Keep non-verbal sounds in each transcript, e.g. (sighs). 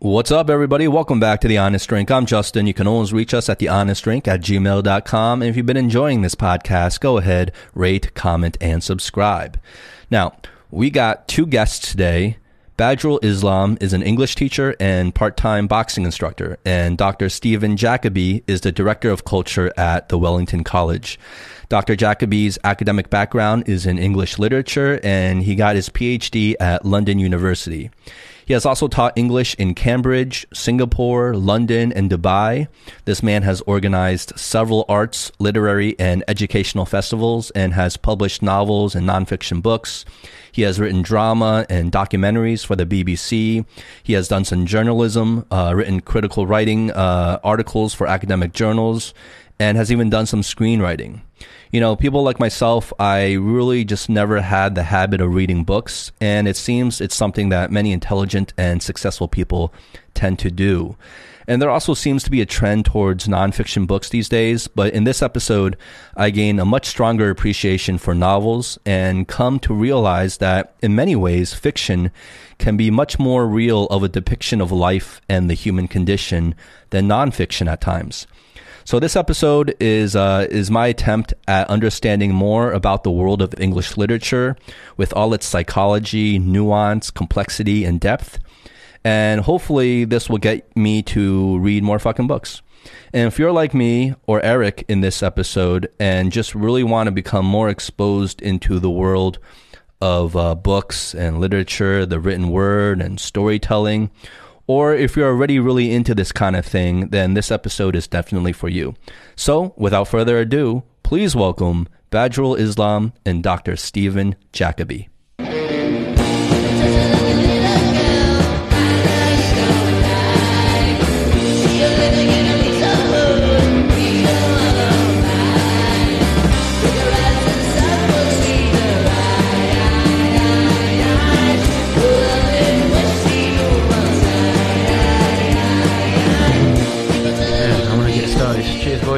What's up, everybody? Welcome back to The Honest Drink. I'm Justin. You can always reach us at thehonestdrink at gmail.com. And if you've been enjoying this podcast, go ahead, rate, comment, and subscribe. Now, we got two guests today. Badhrul Islam is an English teacher and part-time boxing instructor, and Dr. Stephen Jacobi is the director of culture at the Wellington College. Dr. Jacobi's academic background is in English literature, and he got his PhD at London University. He has also taught English in Cambridge, Singapore, London, and Dubai. This man has organized several arts, literary, and educational festivals and has published novels and nonfiction books. He has written drama and documentaries for the BBC. He has done some journalism, uh, written critical writing uh, articles for academic journals, and has even done some screenwriting you know, people like myself, I really just never had the habit of reading books, and it seems it's something that many intelligent and successful people tend to do. And there also seems to be a trend towards nonfiction books these days, but in this episode, I gain a much stronger appreciation for novels and come to realize that in many ways, fiction can be much more real of a depiction of life and the human condition than nonfiction at times. So this episode is uh, is my attempt at understanding more about the world of English literature with all its psychology, nuance, complexity, and depth. And hopefully, this will get me to read more fucking books. And if you're like me or Eric in this episode and just really want to become more exposed into the world of uh, books and literature, the written word, and storytelling, or if you're already really into this kind of thing, then this episode is definitely for you. So, without further ado, please welcome Badhrul Islam and Dr. Stephen Jacobi.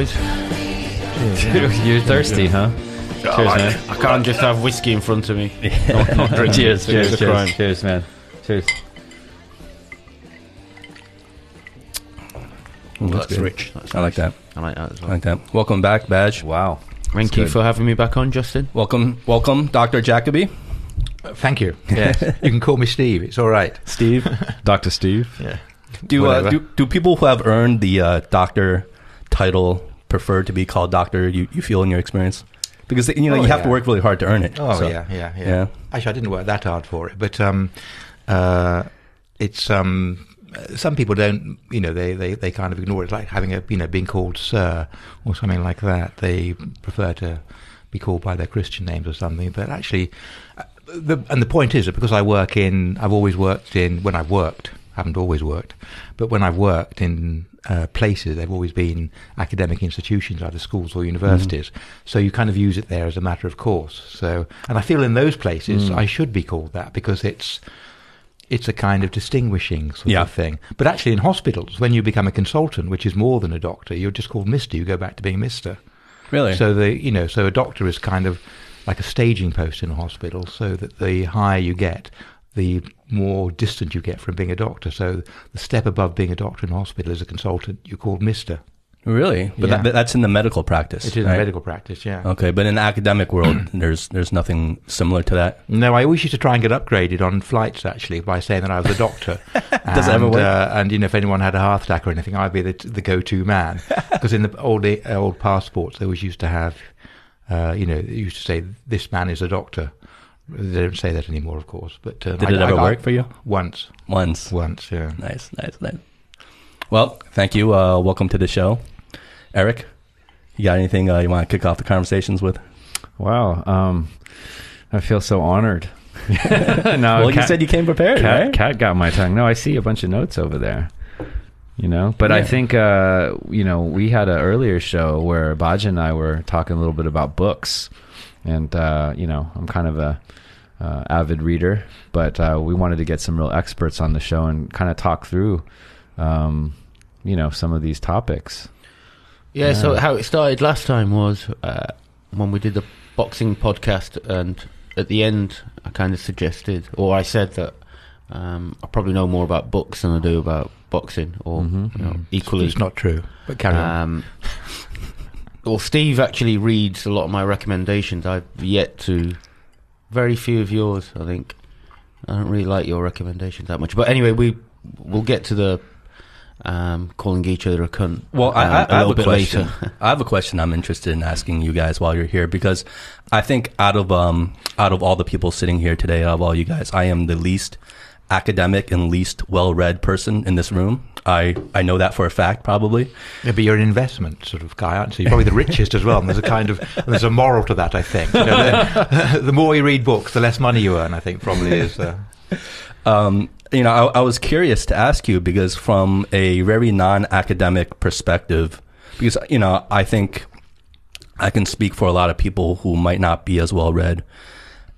Boys. Cheers, (laughs) You're thirsty, huh? Cheers, man. I can't just have whiskey in front of me. (laughs) Not, not drink. cheers, cheers, It's a cheers, cheers, man. Cheers. Ooh, That's, good. rich. That's I like that. I like that as I well. like that. Welcome back, Badge. Wow. Thank you good. for having me back on, Justin. Welcome, welcome, Dr. Jacobi. Thank you. Yes, (laughs) you can call me Steve. It's all right. Steve. Dr. Steve. Yeah. Do, uh, Whatever. do do people who have earned the uh, doctor title prefer to be called doctor? You, you feel in your experience because you know Oh, you have to work really hard to earn it. Oh so. yeah, yeah, yeah, Yeah. Actually, I didn't work that hard for it, but um, uh, it's um, some people don't. You know, they, they, they kind of ignore it, like having a you know being called sir or something like that. They prefer to be called by their Christian names or something. But actually, uh, the, and the point is that because I work in, I've always worked in when I've worked. Haven't always worked, but when I've worked in uh, places, they've always been academic institutions, either schools or universities. So you kind of use it there as a matter of course. So, and I feel in those places I should be called that because it's it's a kind of distinguishing sort Yeah. of thing. But actually, in hospitals, when you become a consultant, which is more than a doctor, you're just called Mister. You go back to being Mister. Really? So the you know, so a doctor is kind of like a staging post in a hospital, so that the higher you get, the more distant you get from being a doctor. So the step above being a doctor in hospital is a consultant. You're called Mister. really? But Yeah. that, that's in the medical practice. It is right? in medical practice, yeah. Okay, but in the academic world, (clears throat) there's there's nothing similar to that. No, I always used to try and get upgraded on flights actually by saying that I was a doctor. (laughs) Does and, ever work? Uh, and you know, if anyone had a heart attack or anything, I'd be the, the go-to man (laughs) because in the old old passports they always used to have, uh, you know, they used to say this man is a doctor. They don't say that anymore, of course. But um, Did I- it ever got- work for you? Once, Once. once, yeah. Nice, nice, nice. Well, thank you. Uh, welcome to the show, Eric. You got anything uh, you want to kick off the conversations with? Wow. Um, I feel so honored. (laughs) no, well, you said you came prepared, Cat, right? Cat got my tongue. No, I see a bunch of notes over there. You know, but I think uh, you know we had an earlier show where Baja and I were talking a little bit about books, and uh, you know I'm kind of a uh, avid reader, but uh, we wanted to get some real experts on the show and kind of talk through, um, you know, some of these topics. Yeah, so how it started last time was uh, when we did the boxing podcast, and at the end, I kind of suggested, or I said that Um, I probably know more about books than I do about boxing, or Mhm. you know, Mm. equally. It's not true, but carry on. Um, well, Steve actually reads a lot of my recommendations. I've yet to. Very few of yours, I think. I don't really like your recommendations that much. But anyway, we we'll get to the um, calling each other a cunt. Well, I, um, I, I a have a bit question. later. I have a question I'm interested in asking you guys while you're here because I think out of um out of all the people sitting here today, out of all you guys, I am the least academic and least well-read person in this room. I I know that for a fact, probably. Yeah, but you're an investment sort of guy, aren't you? You're probably the richest as well. And there's a kind of there's a moral to that, I think. You know, the, (laughs) the more you read books, the less money you earn. I think probably is. Uh, Um, you know, I, I was curious to ask you because from a very non-academic perspective, because you know, I think I can speak for a lot of people who might not be as well read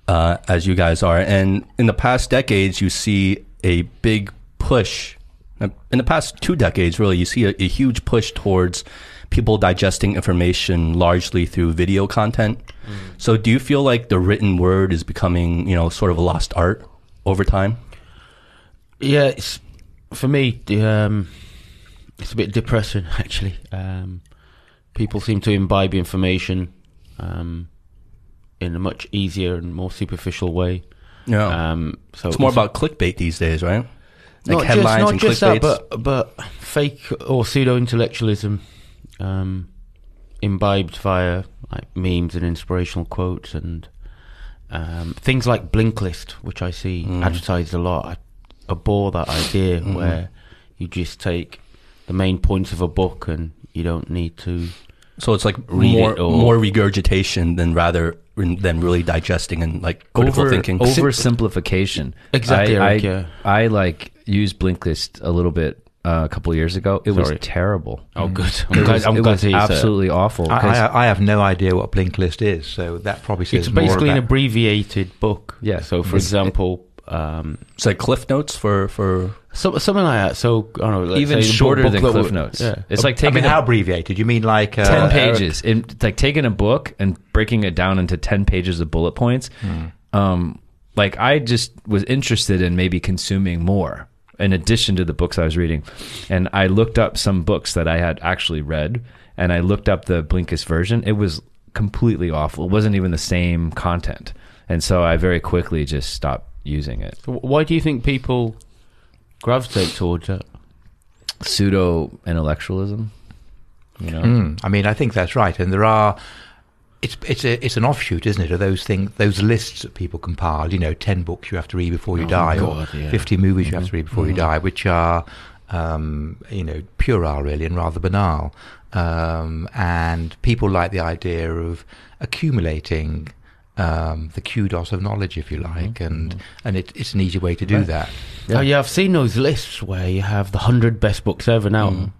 uh, as you guys are. And in the past decades, you see a big push. In the past two decades, really, you see a, a huge push towards people digesting information largely through video content. So, do you feel like the written word is becoming, you know, sort of a lost art over time? Yeah, it's for me. Um, it's a bit depressing, (laughs) actually. Um, people seem to imbibe information um, in a much easier and more superficial way. Yeah. Um, so it's more about clickbait these days, right? Like not headlines just, not and just that, but but fake or pseudo intellectualism, um, imbibed via like memes and inspirational quotes and um, things like Blinklist, which I see Mm. advertised a lot. I abhor that idea Mhm. where you just take the main points of a book and you don't need to. So it's like Read more it or- more regurgitation than rather than really digesting and like critical over, thinking. Oversimplification. Exactly, I, Eric, I, yeah. I like used Blinkist a little bit uh, a couple of years ago. It was terrible. Oh, good. I'm glad, was, I'm it glad was to hear that. absolutely awful. I, 'cause- I, I have no idea what Blinklist is, so that probably says It's more basically an about- abbreviated book. Yeah. So, for It's- example, um, It's like cliff notes for for so, something like that. So, I don't know. let's even say the book- shorter than Cliff Notes. Yeah. It's like I taking mean, a- how abbreviated? You mean like uh, 10 pages. In, it's like taking a book and breaking it down into 10 pages of bullet points. Um, like I just was interested in maybe consuming more in addition to the books I was reading. And I looked up some books that I had actually read and I looked up the Blinkist version. It was completely awful. It wasn't even the same content. And so I very quickly just stopped using it. So Why do you think people gravitate towards it? Pseudo intellectualism, you know? Mm, I mean, I think that's right, and there are. It's it's a it's an offshoot, isn't it, of those things, those lists that people compile. You know, ten books you have to read before you Oh, die, God, or yeah. fifty movies you have to read before you die, which are, um, you know, puerile really and rather banal. Um, and people like the idea of accumulating um, the kudos of knowledge, if you mm-hmm. like, and mm-hmm. and it, it's an easy way to do Right. that. Oh, yeah, I've seen those lists where you have the 100 best books ever. Now, mm.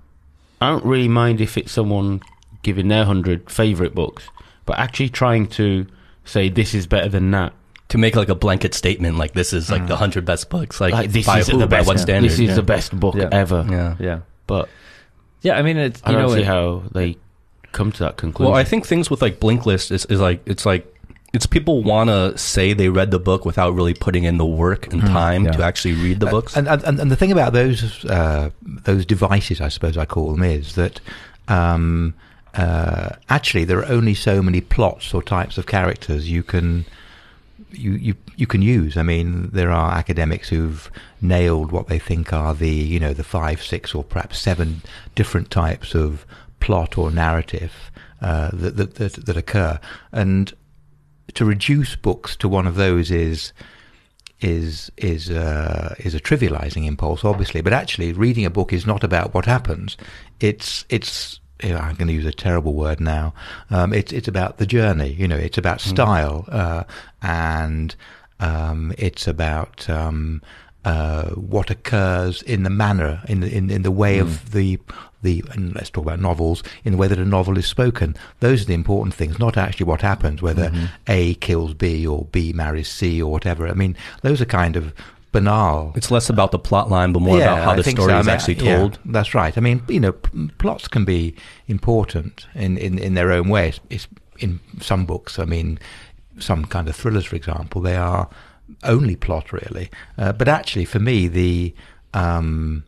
I don't really mind if it's someone giving their 100 favourite books, but actually trying to say this is better than that. to make like a blanket statement like this is like the mm. hundred best books like, Like, this by is who, the by best. what standard This is yeah. the best book Yeah. ever. yeah Yeah. But Yeah, I mean, it's, I don't know, see it- how they come to that conclusion. well I think things with like Blinklist is, is like it's like it's people want to say they read the book without really putting in the work and time Yeah. to actually read the books And, and and the thing about those uh, those devices, I suppose I call them, is that um, uh, actually there are only so many plots or types of characters you can you, you you can use. I mean, there are academics who've nailed what they think are the you know the five, six, or perhaps seven different types of plot or narrative uh, that, that that that occur, and to reduce books to one of those is is is uh, is a trivializing impulse, obviously. But actually, reading a book is not about what happens. It's it's I'm going to use a terrible word now. Um, it's it's about the journey. You know, it's about style uh, and um, it's about um, uh, what occurs in the manner, in the in, in the way of the the. And let's talk about novels in the way that a novel is spoken. Those are the important things, not actually what happens, whether A kills B or B marries C or whatever. I mean, those are kind of banal. it's less about the plot line but more about how I the story so. I is mean, actually yeah, told that's right. I mean, you know, p- plots can be important in, in, in their own way. It's, it's in some books. I mean, some kind of thrillers, for example, they are only plot really. Uh, but actually, for me, the um,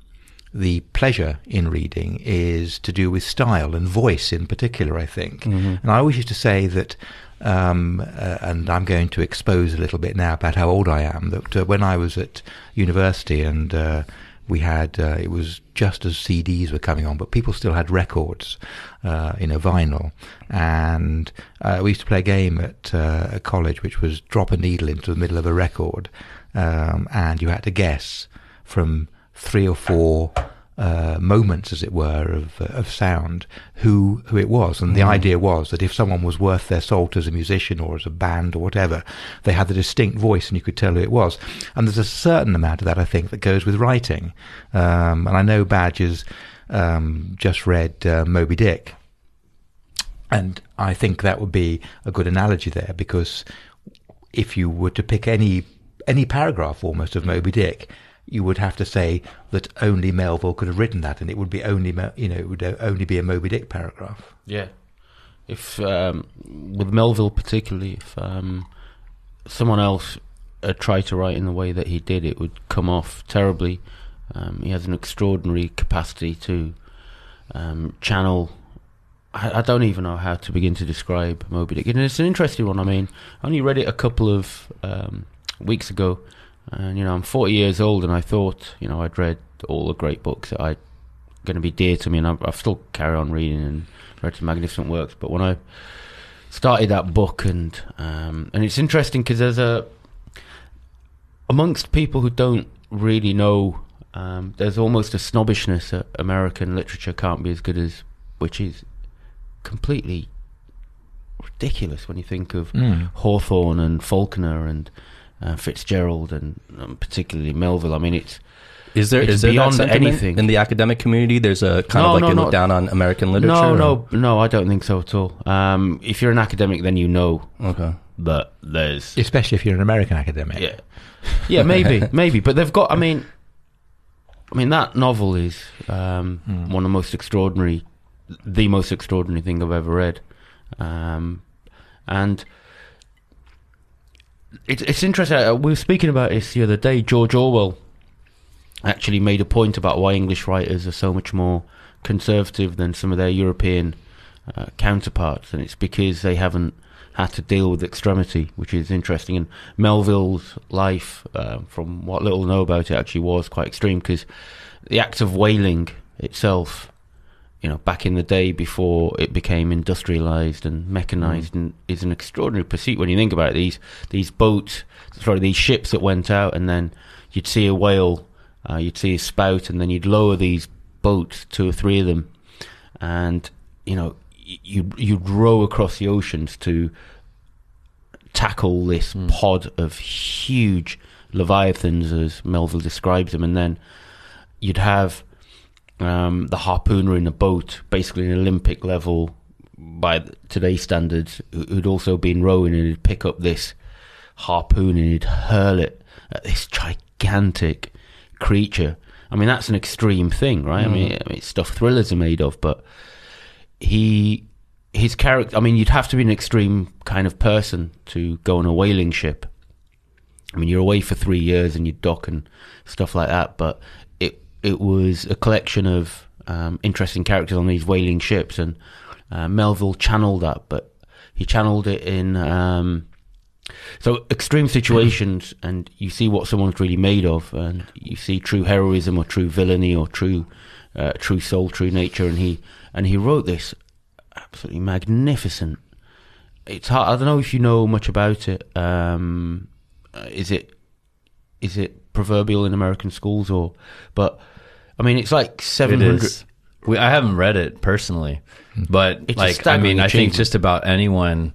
the pleasure in reading is to do with style and voice in particular. I think, and I always used to say that. Um, uh, and I'm going to expose a little bit now about how old I am. That uh, when I was at university and uh, we had uh, it was just as CDs were coming on, but people still had records, uh, you know, vinyl. And uh, we used to play a game at uh, a college, which was drop a needle into the middle of a record, um, and you had to guess from three or four. Uh, moments, as it were, of uh, of sound, who who it was, and the idea was that if someone was worth their salt as a musician or as a band or whatever, they had the distinct voice, and you could tell who it was. And there's a certain amount of that, I think, that goes with writing. Um, and I know Badger's um, just read uh, Moby Dick, and I think that would be a good analogy there because if you were to pick any any paragraph almost of Moby Dick, you would have to say that only Melville could have written that, and it would be only you know it would only be a Moby Dick paragraph. Yeah. If um, with Melville particularly, if um, someone else tried to write in the way that he did, it would come off terribly. Um, he has an extraordinary capacity to um, channel. I, I don't even know how to begin to describe Moby Dick, and it's an interesting one. I mean, I only read it a couple of um, weeks ago, and you know, I'm 40 years old, and I thought, you know, I'd read all the great books that I going to be dear to me, and I, I still carry on reading and read some magnificent works. But when I started that book, and um, and it's interesting because there's a amongst people who don't really know, um, there's almost a snobbishness that American literature can't be as good as, which is completely ridiculous when you think of Mm. Hawthorne and Faulkner and uh, Fitzgerald and um, particularly Melville. I mean, it's Is there It's is there beyond sentiment anything. in the academic community? There's a kind No, of like no, they no. look down on American literature. no, or- no, no. I don't think so at all. Um, if you're an academic, then you know Okay. that there's Especially if you're an American academic. Yeah, yeah, maybe, (laughs) maybe. But they've got. I mean, I mean that novel is um, Hmm. one of the most extraordinary, the most extraordinary thing I've ever read, um, and it's it's interesting. uh, We were speaking about this the other day. George Orwell actually made a point about why English writers are so much more conservative than some of their European uh, counterparts, and it's because they haven't had to deal with extremity, which is interesting. And Melville's life, uh, from what little know about it, actually was quite extreme because the act of whaling itself, you know, back in the day before it became industrialized and mechanized, and is an extraordinary pursuit when you think about it. These these boats, sorry, these ships that went out, and then you'd see a whale, uh, you'd see a spout, and then you'd lower these boats, two or three of them, and you know you you'd row across the oceans to tackle this pod of huge leviathans, as Melville describes them, and then you'd have um, the harpooner in the boat, basically an Olympic level by today's standards, who- who'd also been rowing, and he'd pick up this harpoon and he'd hurl it at this gigantic creature. I mean, that's an extreme thing, right? I mean, I mean, it's stuff thrillers are made of, but he his character. I mean, you'd have to be an extreme kind of person to go on a whaling ship. I mean, you're away for three years and you dock and stuff like that. But it was a collection of um, interesting characters on these whaling ships, and uh, Melville channeled that, but he channeled it in um, so extreme situations, (clears throat) and you see what someone's really made of, and you see true heroism or true villainy or true uh, true soul, true nature, and he and he wrote this absolutely magnificent. It's hard. I don't know if you know much about it. Um, is it is it proverbial in American schools or? But I mean, it's like seven It We, I haven't read it personally, but It's like I mean, I think just about anyone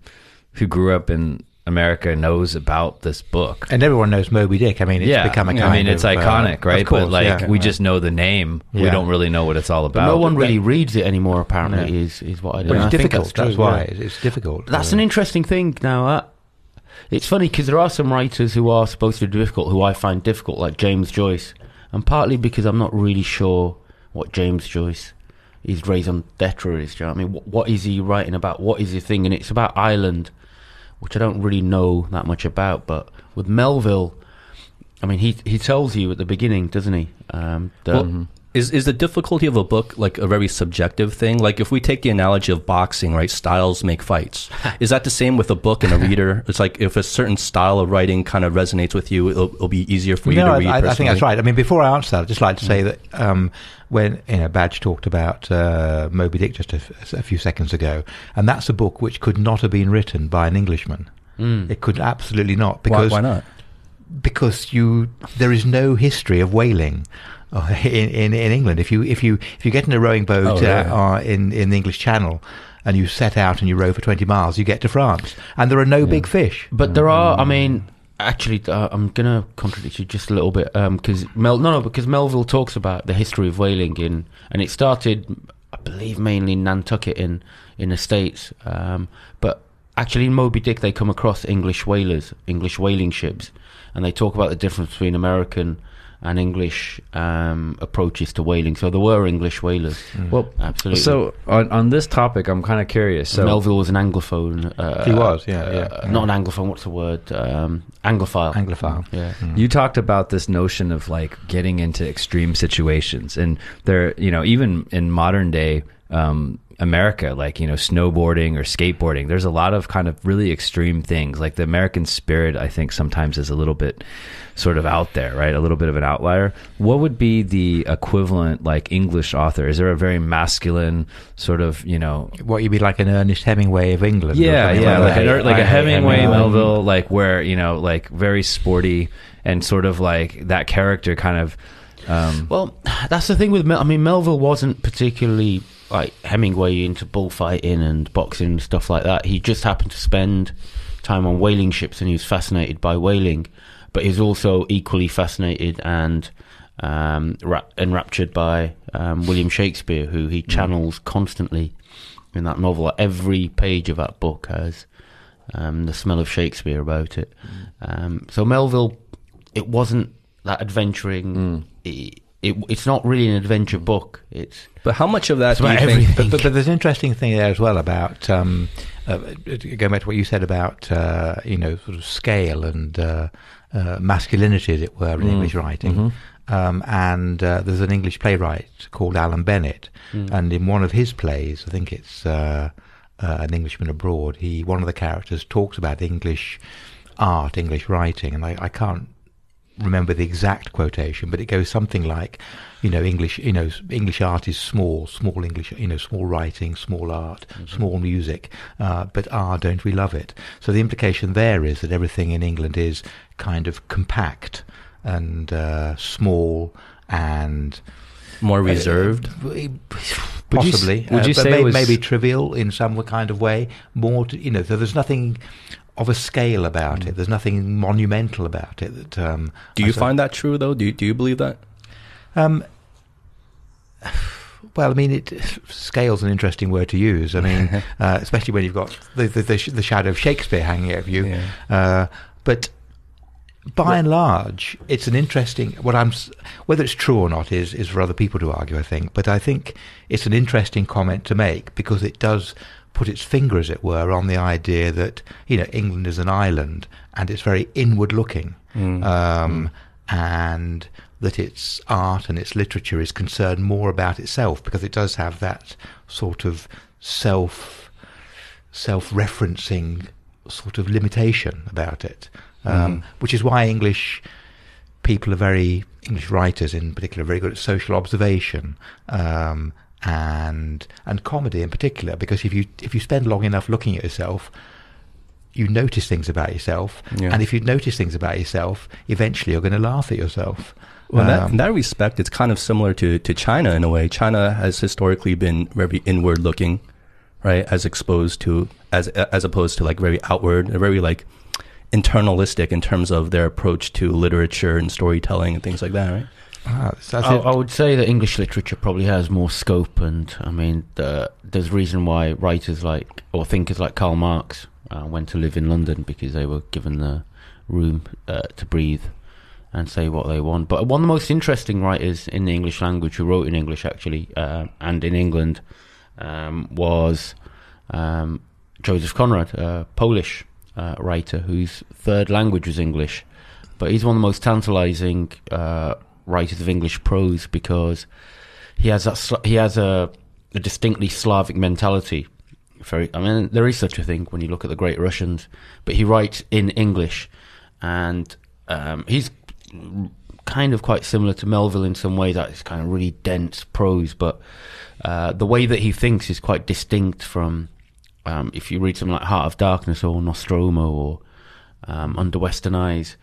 who grew up in America knows about this book. And everyone knows Moby Dick. I mean, it's yeah, become a kind I mean, it's of, uh, iconic, right? Of course, but like, yeah. we just know the name. We don't really know what it's all But about. no one really reads it anymore. Apparently, Yeah. is is what I. But and I it's think difficult. That's, true, why yeah. it's, it's difficult. That's Uh, an interesting thing. Now, uh, it's funny because there are some writers who are supposed to be difficult, who I find difficult, like James Joyce, and partly because I'm not really sure what James Joyce, his raison d'être is. Do you know what I mean? What, what is he writing about? What is the thing? And it's about Ireland, which I don't really know that much about, but with Melville, I mean, he he tells you at the beginning, doesn't he? Um, that Well, is is the difficulty of a book like a very subjective thing? Like if we take the analogy of boxing, right? Styles make fights. (laughs) is that the same with a book and a reader? It's like if a certain style of writing kind of resonates with you, it'll, it'll be easier for you no, to I, read. I, I think that's right. I mean, before I answer that, I'd just like to say that um, when you know Badge talked about uh, Moby Dick just a, f- a few seconds ago, and that's a book which could not have been written by an Englishman. Mm. It could absolutely not Why, because why not? because you there is no history of whaling (laughs) in, in in England. If you if you if you get in a rowing boat Oh, really? uh, uh, in in the English Channel and you set out and you row for twenty miles, you get to France, and there are no big fish. But there are, I mean, actually, uh, I'm gonna contradict you just a little bit because Mel, no, no, because Melville talks about the history of whaling in, and it started, I believe, mainly in Nantucket in in the states. Um, but actually, in Moby Dick, they come across English whalers, English whaling ships, and they talk about the difference between American and English um, approaches to whaling. So there were English whalers. Well, Absolutely. So on on this topic, I'm kind of curious. So Melville was an anglophone. Uh, He was, yeah, uh, yeah. Not an anglophone. What's the word? Um, Anglophile. Anglophile. Yeah. You talked about this notion of like getting into extreme situations, and there, you know, even in modern day um, America, like you know, snowboarding or skateboarding, there's a lot of kind of really extreme things. Like the American spirit, I think sometimes is a little bit sort of out there, right? A little bit of an outlier. What would be the equivalent, like English author? Is there a very masculine sort of, you know, What you'd be like an Ernest Hemingway of England? or yeah, something yeah, like, that. a, like I a Hemingway, Hemingway. Melville, like where you know, like very sporty and sort of like that character kind of. Um, Well, that's the thing with Mel- I mean Melville wasn't particularly like Hemingway into bullfighting and boxing and stuff like that. He just happened to spend time on whaling ships and he was fascinated by whaling, but he's also equally fascinated and um, ra- enraptured by um, William Shakespeare, who he channels constantly in that novel. Every page of that book has um, the smell of Shakespeare about it. Um, so Melville, it wasn't that adventuring. It, it, it's not really an adventure book. It's But how much of that do you about think? But, but, but there's an interesting thing there as well about um, uh, going back to what you said about uh, you know sort of scale and uh, uh, masculinity, as it were, in English writing. Um, and uh, there's an English playwright called Alan Bennett, and in one of his plays, I think it's uh, uh, an Englishman abroad. He one of the characters talks about English art, English writing, and I, I can't remember the exact quotation, but it goes something like, you know, English, you know, English art is small, small English, you know, small writing, small art, small music, uh, but ah, don't we love it? So the implication there is that everything in England is kind of compact and uh, small and More reserved. you (laughs) possibly. would you uh, but say may- was- maybe trivial in some kind of way? More, to, you know, so there's nothing of a scale about it. There's nothing monumental about it. That um, do you find that true though? Do you, do you believe that? Um, well, I mean, it, scale's an interesting word to use. I mean, (laughs) uh, especially when you've got the, the, the, sh- the shadow of Shakespeare hanging over you. Yeah. Uh, but by and large, it's an interesting. What I'm, whether it's true or not, is is for other people to argue. I think, but I think it's an interesting comment to make because it does put its finger, as it were, on the idea that you know England is an island and it's very inward looking, um, and that its art and its literature is concerned more about itself because it does have that sort of self self-referencing sort of limitation about it, um, which is why English people are very English writers in particular are very good at social observation um, and and comedy in particular because if you if you spend long enough looking at yourself you notice things about yourself Yeah. and if you notice things about yourself eventually you're going to laugh at yourself Well, in that, Um, in that respect, it's kind of similar to, to China in a way. China has historically been very inward looking, right? As exposed to, as, as opposed to like very outward, very like internalistic in terms of their approach to literature and storytelling and things like that, right? Ah, I. I would say that English literature probably has more scope, and I mean, the, there's a reason why writers like or thinkers like Karl Marx uh, went to live in London because they were given the room uh, to breathe and say what they want. But one of the most interesting writers in the English language who wrote in English actually uh, and in England um, was um, Joseph Conrad, a Polish uh, writer whose third language was English, but he's one of the most tantalizing uh, writers of English prose because he has that he has a, a distinctly Slavic mentality. Very, I mean, there is such a thing when you look at the great Russians, but he writes in English, and um, he's kind of quite similar to Melville in some way. That is kind of really dense prose, but uh, the way that he thinks is quite distinct from um, if you read something like Heart of Darkness or Nostromo or um, Under Western Eyes.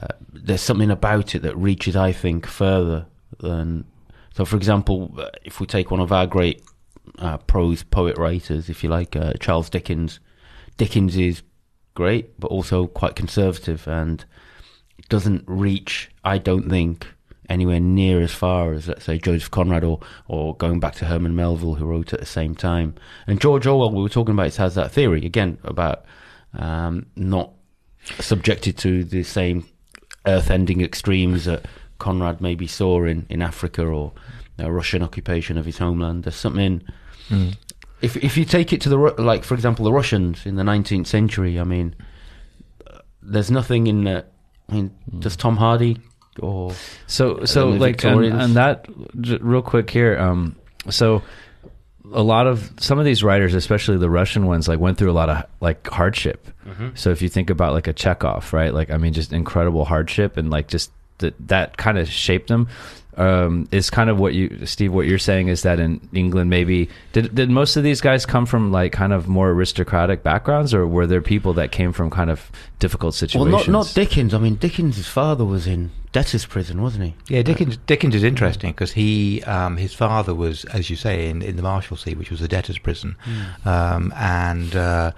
Uh, there's something about it that reaches, I think, further than. So, for example, uh, if we take one of our great uh, prose poet writers, if you like, uh, Charles Dickens, Dickens is great, but also quite conservative and doesn't reach, I don't think, anywhere near as far as, let's say, Joseph Conrad or, or going back to Herman Melville, who wrote at the same time. And George Orwell, we were talking about, has that theory, again, about um, not subjected to the same earth ending extremes that Conrad maybe saw in, in Africa or uh, Russian occupation of his homeland. There's something. Mm. If if you take it to the like, for example, the Russians in the 19th century, I mean, there's nothing in. Uh, I mean, does Tom Hardy or So so like and, and that real quick here. Um, so a lot of some of these writers, especially the Russian ones, like went through a lot of like hardship. Mm-hmm. So if you think about like a Chekhov, right? Like I mean, just incredible hardship and like just that that kind of shaped them. Um, is kind of what you, Steve, what you're saying is that in England, maybe did did most of these guys come from like kind of more aristocratic backgrounds, or were there people that came from kind of difficult well, situations? not not Dickens. I mean, Dickens' father was in debtor's prison, wasn't he? Yeah, Dickens, Dickens is interesting because he, um, his father was, as you say, in, in the Marshalsea, which was a debtor's prison, um, and uh,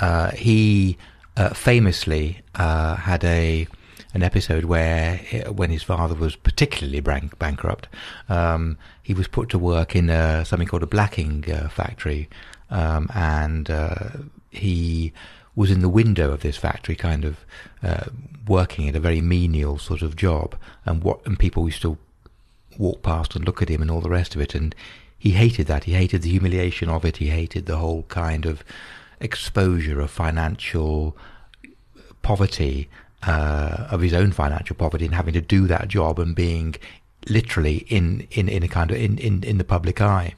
uh, he uh, famously uh, had a an episode where, uh, when his father was particularly bank- bankrupt, um, he was put to work in uh, something called a blacking uh, factory, um, and uh, he was in the window of this factory, kind of uh, working at a very menial sort of job, and what and people used to walk past and look at him and all the rest of it, and he hated that. He hated the humiliation of it. He hated the whole kind of exposure of financial poverty, uh, of his own financial poverty, and having to do that job and being literally in, in, in a kind of in, in, in the public eye.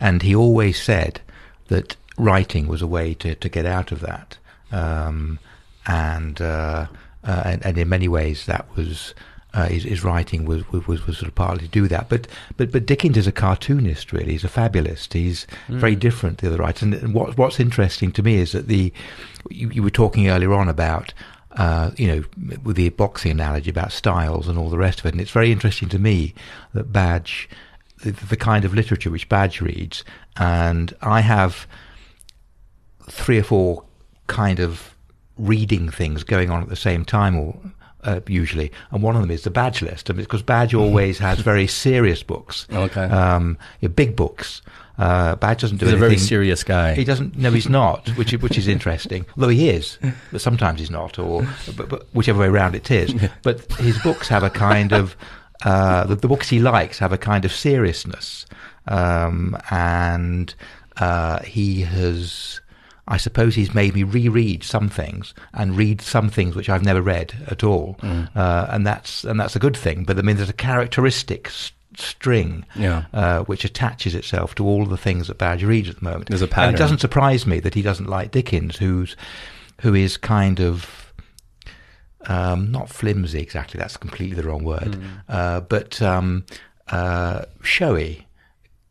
And he always said that writing was a way to, to get out of that. Um, and, uh, uh, and and in many ways that was uh, his, his writing was, was was sort of partly to do that. But but but Dickens is a cartoonist really. He's a fabulist. He's very different to the other writers. And, and what what's interesting to me is that the you, you were talking earlier on about. Uh, you know, with the boxing analogy about styles and all the rest of it, and it's very interesting to me that Badge, the, the kind of literature which Badge reads, and I have three or four kind of reading things going on at the same time or uh, usually. And one of them is the badge list. Because badge always has very serious books. (laughs) Okay. um big books uh badge doesn't do He's a very serious guy. he doesn't no he's not which is- which is interesting. (laughs) Although he is but sometimes he's not or but, but whichever way around it is. But his books have a kind of uh the, the books he likes have a kind of seriousness. Um and uh he has I suppose he's made me reread some things and read some things which I've never read at all, uh, and that's and that's a good thing. But I mean, there's a characteristic string Yeah. uh, which attaches itself to all the things that Badge reads at the moment. There's a And pattern. it doesn't surprise me that he doesn't like Dickens, who's who is kind of um, not flimsy exactly. That's completely the wrong word, uh, but um, uh, showy,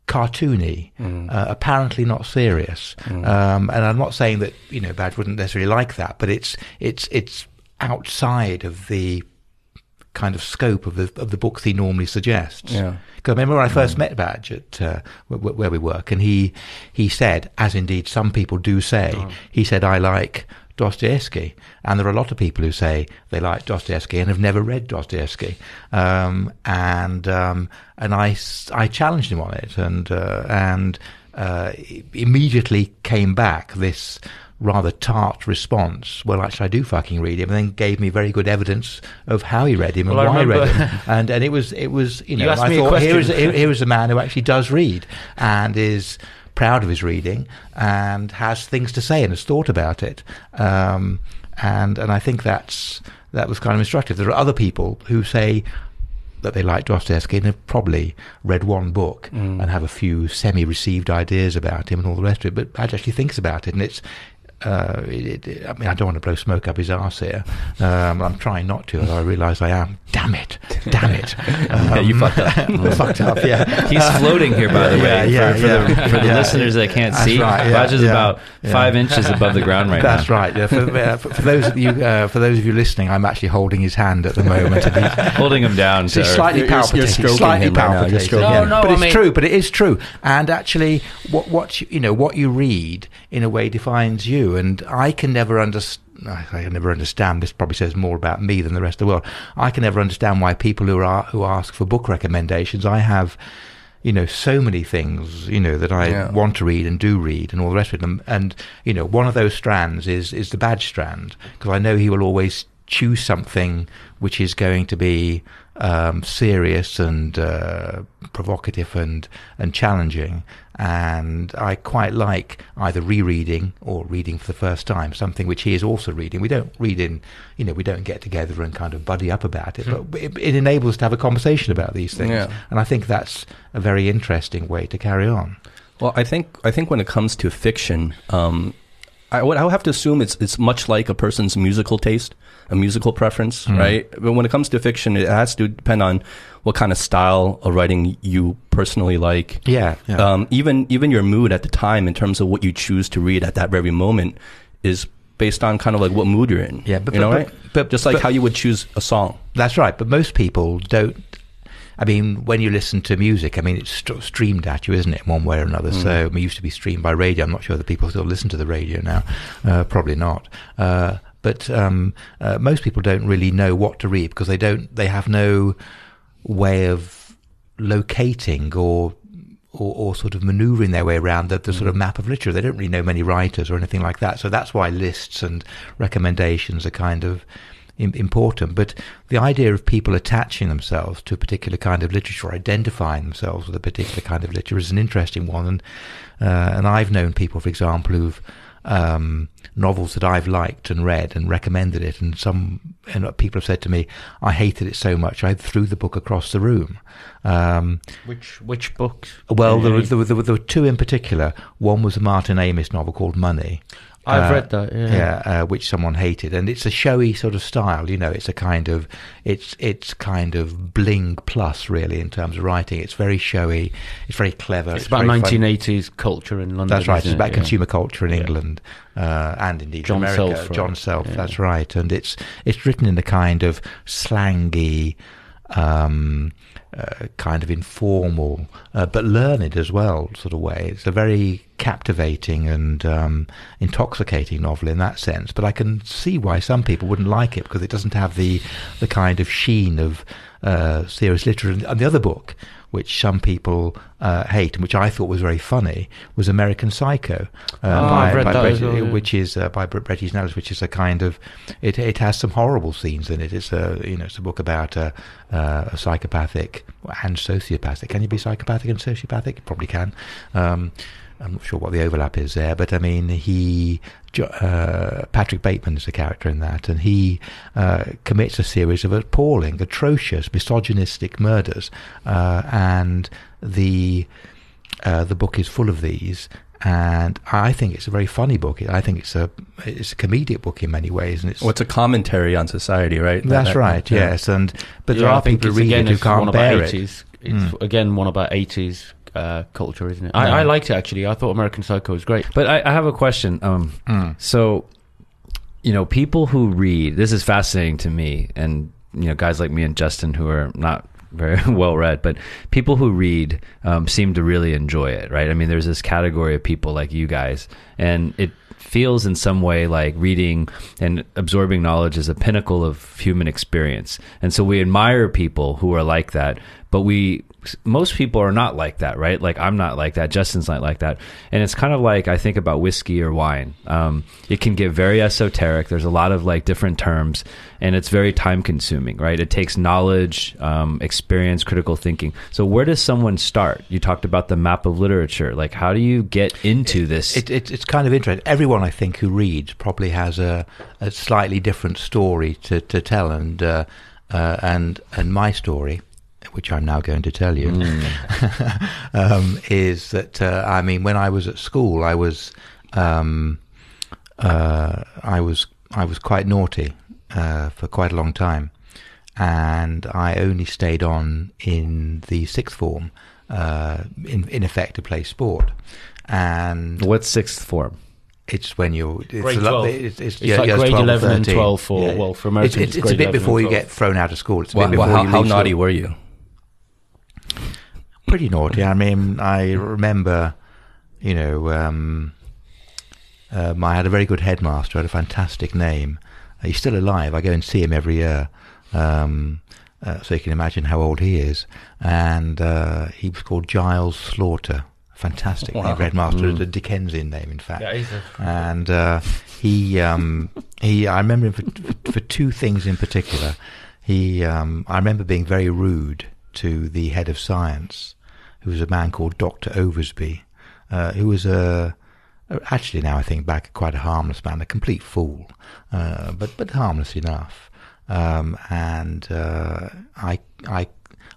cartoony, uh, apparently not serious. Um, and I'm not saying that you know Badge wouldn't necessarily like that, but it's it's it's outside of the kind of scope of the of the books he normally suggests. Yeah. Because I remember when I first met Badge at uh, wh- wh- where we work, and he he said, as indeed some people do say, he said, "I like Dostoevsky," and there are a lot of people who say they like Dostoevsky and have never read Dostoevsky. Um, and um, and I I challenged him on it, and uh, and uh, immediately came back this rather tart response. Well, actually, I do fucking read him, and then gave me very good evidence of how he read him and I why I read him. And and it was it was you know You I thought here is, here, here is a man who actually does read and is proud of his reading and has things to say and has thought about it. Um, and and I think that's that was kind of instructive. There are other people who say that they like Dostoevsky and have probably read one book Mm. and have a few semi-received ideas about him and all the rest of it, but actually thinks about it, and it's. Uh, it, it- I mean, I don't want to blow smoke up his arse here. Um, I'm trying not to, although I realise I am. Damn it! Damn it! (laughs) Yeah, you fucked up. (laughs) Fucked up. Yeah, He's floating here, by the Yeah, way. yeah, for, for yeah. the, for the Yeah. listeners that can't That's see, right, yeah, Baj is yeah, about yeah. five inches above the ground right That's now. right. Yeah, for, uh, for, for those of you, uh, for those of you listening, I'm actually holding his hand at the moment. (laughs) And he's, Holding him down. So he's slightly You're- you're- you're palpitating. slightly him right palpitating. stroking yeah. him. No, no, but I it's mean- true. But it is true. And actually, what what you, you know, what you read in a way defines you. And I can never understand. I can never understand. This probably says more about me than the rest of the world. I can never understand why people who are who ask for book recommendations. I have, you know, so many things, you know, that I Yeah. want to read and do read and all the rest of them. And you know, one of those strands is is the badge strand because I know he will always choose something which is going to be um, serious and uh, provocative and and challenging. And I quite like either rereading or reading for the first time something which he is also reading. We don't read in, you know, we don't get together and kind of buddy up about it, but it, it enables us to have a conversation about these things. Yeah. And I think that's a very interesting way to carry on. Well, I think I think when it comes to fiction, um, I would I would have to assume it's it's much like a person's musical taste, a musical preference, Mm. right? But when it comes to fiction, it has to depend on what kind of style of writing you personally like. Yeah. yeah. Um, even even your mood at the time, in terms of what you choose to read at that very moment, is based on kind of like what mood you're in. Yeah, but- you know, but- right? but- just like but- how you would choose a song. That's right, but most people don't. I mean, when you listen to music, I mean, it's st- streamed at you, isn't it, in one way or another? Mm. So it used to be streamed by radio. I'm not sure that people still listen to the radio now. Uh, probably not. Uh, but um, uh, most people don't really know what to read because they don't. They have no way of locating or. Or, or sort of manoeuvring their way around the, the sort of map of literature. They don't really know many writers or anything like that. So that's why lists and recommendations are kind of important. But the idea of people attaching themselves to a particular kind of literature, or identifying themselves with a particular kind of literature, is an interesting one. And uh, and I've known people, for example, who've um, novels that I've liked and read and recommended it, and some and people have said to me, "I hated it so much, I threw the book across the room." Um, Which which books? well, there, there, were, there, were, there were two in particular. One was a Martin Amis novel called Money. I've Uh, read that. Yeah. yeah, uh, which someone hated, and it's a showy sort of style. You know, it's a kind of it's it's kind of bling plus really in terms of writing. It's very showy. It's very clever. It's about very fun. 1980s culture in London. That's right. It's about it? Yeah. consumer culture in Yeah. England uh, and indeed John America. Self, right. John Self. Yeah. That's right. And it's it's written in a kind of slangy, um, uh, kind of informal, uh, but learned as well sort of way. It's a very captivating and um, intoxicating novel in that sense. But I can see why some people wouldn't like it because it doesn't have the the kind of sheen of uh, serious literature. And the other book, which some people uh, hate and which I thought was very funny, was American Psycho, uh, Oh, by, by that Bret, as yeah. which is uh, by Bret Easton Ellis, which is a kind of it. It has some horrible scenes in it. It's a you know it's a book about a, uh, a psychopathic and sociopathic. Can you be psychopathic and sociopathic? You probably can. Um, I'm not sure what the overlap is there, but I mean, he uh, Patrick Bateman is the character in that, and he uh, commits a series of appalling, atrocious, misogynistic murders, uh, and the uh, the book is full of these. And I think it's a very funny book. I think it's a it's a comedic book in many ways, and it's Well, it's a commentary on society, right? that's That- right. yeah. Yes, and but there Yeah, I are people who it's, read it who can't about bear it. It's Mm. again one about 80s uh, culture, isn't it? Yeah. I, I liked it actually. I thought American Psycho was great. But I, I have a question. Um, Mm. so, you know, people who read this is fascinating to me, and you know, guys like me and Justin who are not very (laughs) well read, but people who read um, seem to really enjoy it, right? I mean, there's this category of people like you guys, and it feels in some way like reading and absorbing knowledge is a pinnacle of human experience, and so we admire people who are like that, but we most people are not like that, right? Like I'm not like that. Justin's not like that. And it's kind of like I think about whiskey or wine. Um, it can get very esoteric. There's a lot of like different terms, and it's very time consuming, right? It takes knowledge, um, experience, critical thinking. So where does someone start? You talked about the map of literature. Like how do you get into this? It, it, it's kind of interesting. Everyone, I think, who reads probably has a, a slightly different story to, to tell, and uh, uh, and and my story, which I'm now going to tell you, (laughs) um, is that uh, I mean, when I was at school, I was um, uh, I was I was quite naughty uh, for quite a long time, and I only stayed on in the sixth form, uh, in in effect, to play sport, and What's sixth form? it's when you're it's Grade a lot- 12. It's, it's, It's yeah, like yeah, grade 12 or 11 and 13. 12 for- well, for Americans, it's, it's, it's it's a bit before you get thrown out of school. It's a Well, bit well, before how, you how naughty school. were you? Pretty naughty. I mean, I remember, you know, um, um, I had a very good headmaster. Had a fantastic name. Uh, he's still alive. I go and see him every year. Um, uh, so you can imagine how old he is. And uh, he was called Giles Slaughter. Fantastic Wow. name, headmaster. It's a Dickensian name, in fact. Yeah, a- and uh, he um, he I remember him for, for two things in particular. He um, I remember being very rude to the head of science, who was a man called Doctor Oversby, uh, who was a actually now I think back quite a harmless man, a complete fool, uh, but but harmless enough. Um, and uh, I I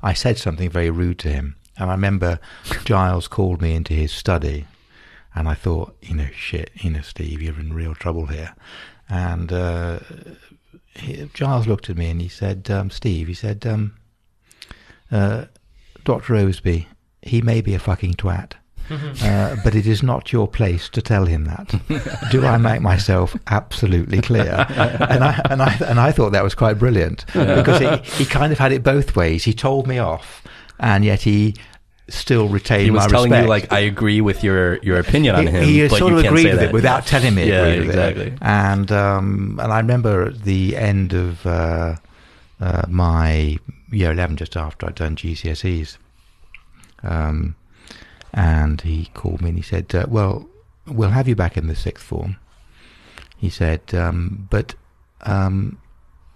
I said something very rude to him, and I remember Giles called me into his study and I thought, you know, shit, you know, Steve, you're in real trouble here. And uh, Giles looked at me and he said, um, Steve, he said, um, uh, Dr. Osby, he may be a fucking twat, (laughs) uh, but it is not your place to tell him that. Do I make myself absolutely clear? And I and I and I thought that was quite brilliant because he, he kind of had it both ways. He told me off, and yet he still retained He was my telling respect. you like I agree with your your opinion on He- him. He, but sort you of can't agreed with that. it without telling me. Yeah, agreed with it. exactly. And um, and I remember at the end of uh, uh, my year eleven, just after I'd done GCSEs, um, and he called me and he said, uh, "Well, we'll have you back in the sixth form." He said, um, "But um,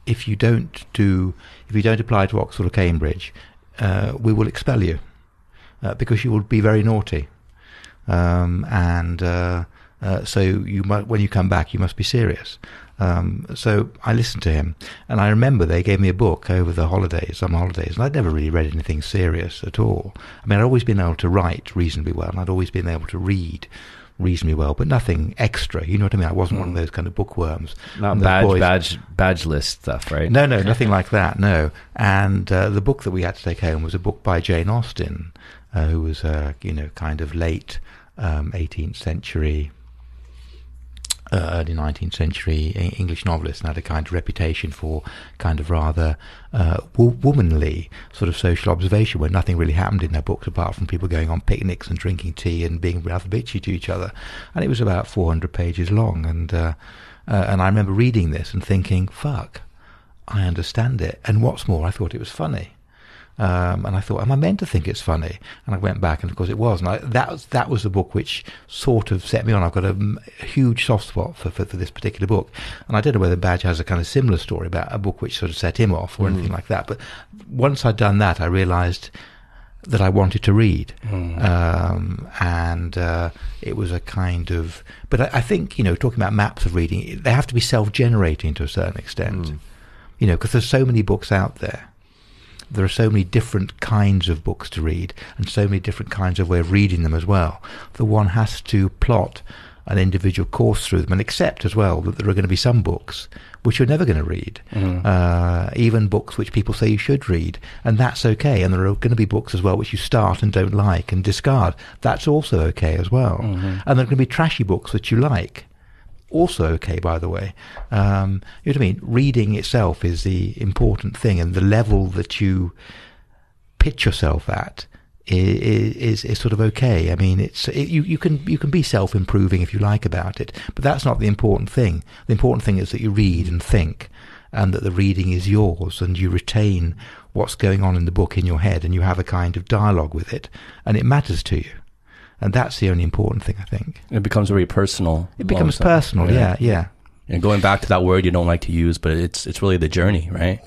if you don't do, if you don't apply to Oxford or Cambridge, uh, we will expel you uh, because you will be very naughty." um, and uh, uh, so you mu when you come back, you must be serious. Um, so I listened to him, and I remember they gave me a book over the holidays, summer holidays, and I'd never really read anything serious at all. I mean, I'd always been able to write reasonably well, and I'd always been able to read reasonably well, but nothing extra. You know what I mean? I wasn't one of those kind of bookworms. Not badge boys- badge badge list stuff, right? no, no, nothing like that. No, and uh, the book that we had to take home was a book by Jane Austen, uh, who was a you know kind of late um, 18th century, uh, early 19th century English novelist, and had a kind of reputation for kind of rather uh, wo- womanly sort of social observation, where nothing really happened in their books apart from people going on picnics and drinking tea and being rather bitchy to each other. And it was about 400 pages long, and uh, uh, and I remember reading this and thinking, "Fuck." I understand it. And what's more, I thought it was funny. Um, and I thought, am I meant to think it's funny? And I went back, and of course it was. And I, that was that was the book which sort of set me on. I've got a huge soft spot for, for, for this particular book, and I don't know whether Badge has a kind of similar story about a book which sort of set him off or anything like that. But once I'd done that, I realised that I wanted to read, um, and uh, it was a kind of. But I, I think you know, talking about maps of reading, they have to be self-generating to a certain extent. You know, because there's so many books out there. There are so many different kinds of books to read, and so many different kinds of way of reading them as well. That one has to plot an individual course through them, and accept as well that there are going to be some books which you're never going to read, uh, even books which people say you should read, and that's okay. And there are going to be books as well which you start and don't like and discard. That's also okay as well. And there are going to be trashy books that you like. Also okay, by the way. Um, you know what I mean? Reading itself is the important thing, and the level that you pitch yourself at is, is, is sort of okay. I mean, it's it, you you can you can be self improving if you like about it, but that's not the important thing. The important thing is that you read and think, and that the reading is yours, and you retain what's going on in the book in your head, and you have a kind of dialogue with it, and it matters to you. And that's the only important thing, I think. It becomes very personal. It becomes all of a sudden. personal, yeah, yeah. And going back to that word you don't like to use, but it's it's really the journey, right?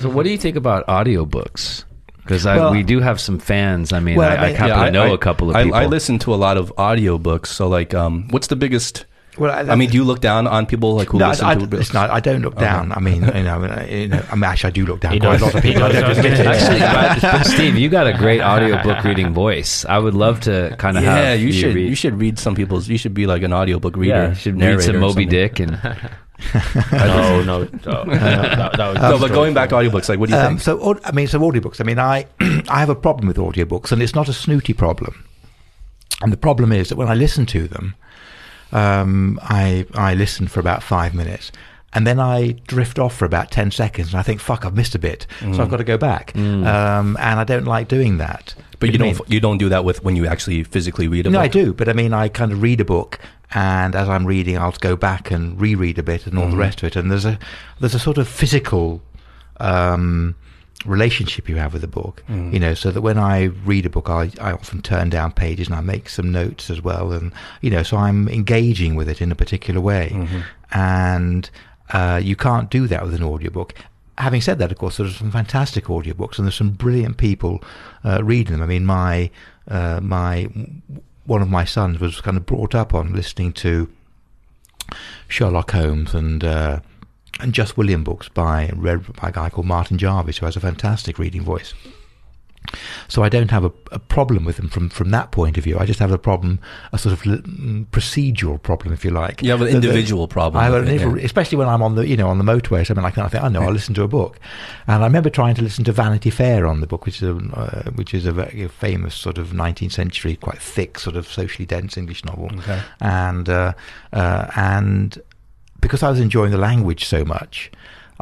So, what do you think about audiobooks? Because Well- we do have some fans. I mean, Well, I, I I happen Yeah, to know I- a couple of I, people. I listen to a lot of audiobooks. So, like, um, what's the biggest? Well, I mean, do you look down on people like who no, listen I, I, to listen, I, I don't look down. I mean, you know, I you know, I mean, actually, I do look down He quite does. a lot of people. I does. don't I it. Actually, (laughs) but, but Steve, you got a great audiobook reading voice. I would love to kind of Yeah, have you should read. you should read some people's. You should be like an audiobook reader. yeah, you should read some Moby. Dick and (laughs) no, no, no. that, that was (laughs) No, but going back to audiobooks, like, what do you Um, think? so, I mean, so audiobooks. I mean, I (clears throat) I have a problem with audiobooks, and it's not a snooty problem. And the problem is that when I listen to them, um, I I listen for about five minutes, and then I drift off for about ten seconds, and I think, "Fuck, I've missed a bit," so I've got to go back. Um, and I don't like doing that. But you do don't you don't do that with when you actually physically read a no, book. I do, but I mean, I kind of read a book, and as I'm reading, I'll go back and reread a bit and all the rest of it. And there's a there's a sort of physical um, relationship you have with the book, you know, so that when I read a book, I, I often turn down pages and I make some notes as well, and you know, so I'm engaging with it in a particular way, and uh, you can't do that with an audiobook. Having said that, of course, there's some fantastic audiobooks and there's some brilliant people uh, reading them. I mean, my uh, my one of my sons was kind of brought up on listening to Sherlock Holmes and uh, and Just William books by read by a guy called Martin Jarvis, who has a fantastic reading voice. So I don't have a, a problem with them from, from that point of view. I just have a problem, a sort of mm, procedural problem, if you like. You have an The- the- individual problem I have an it, individual- yeah. especially when I'm on the you know on the motorway or something like that. I think I know I'll listen to a book, and I remember trying to listen to Vanity Fair on the book, which is a, uh, which is a very famous sort of 19th century, quite thick, sort of socially dense English novel, Okay. and uh, uh, and because I was enjoying the language so much.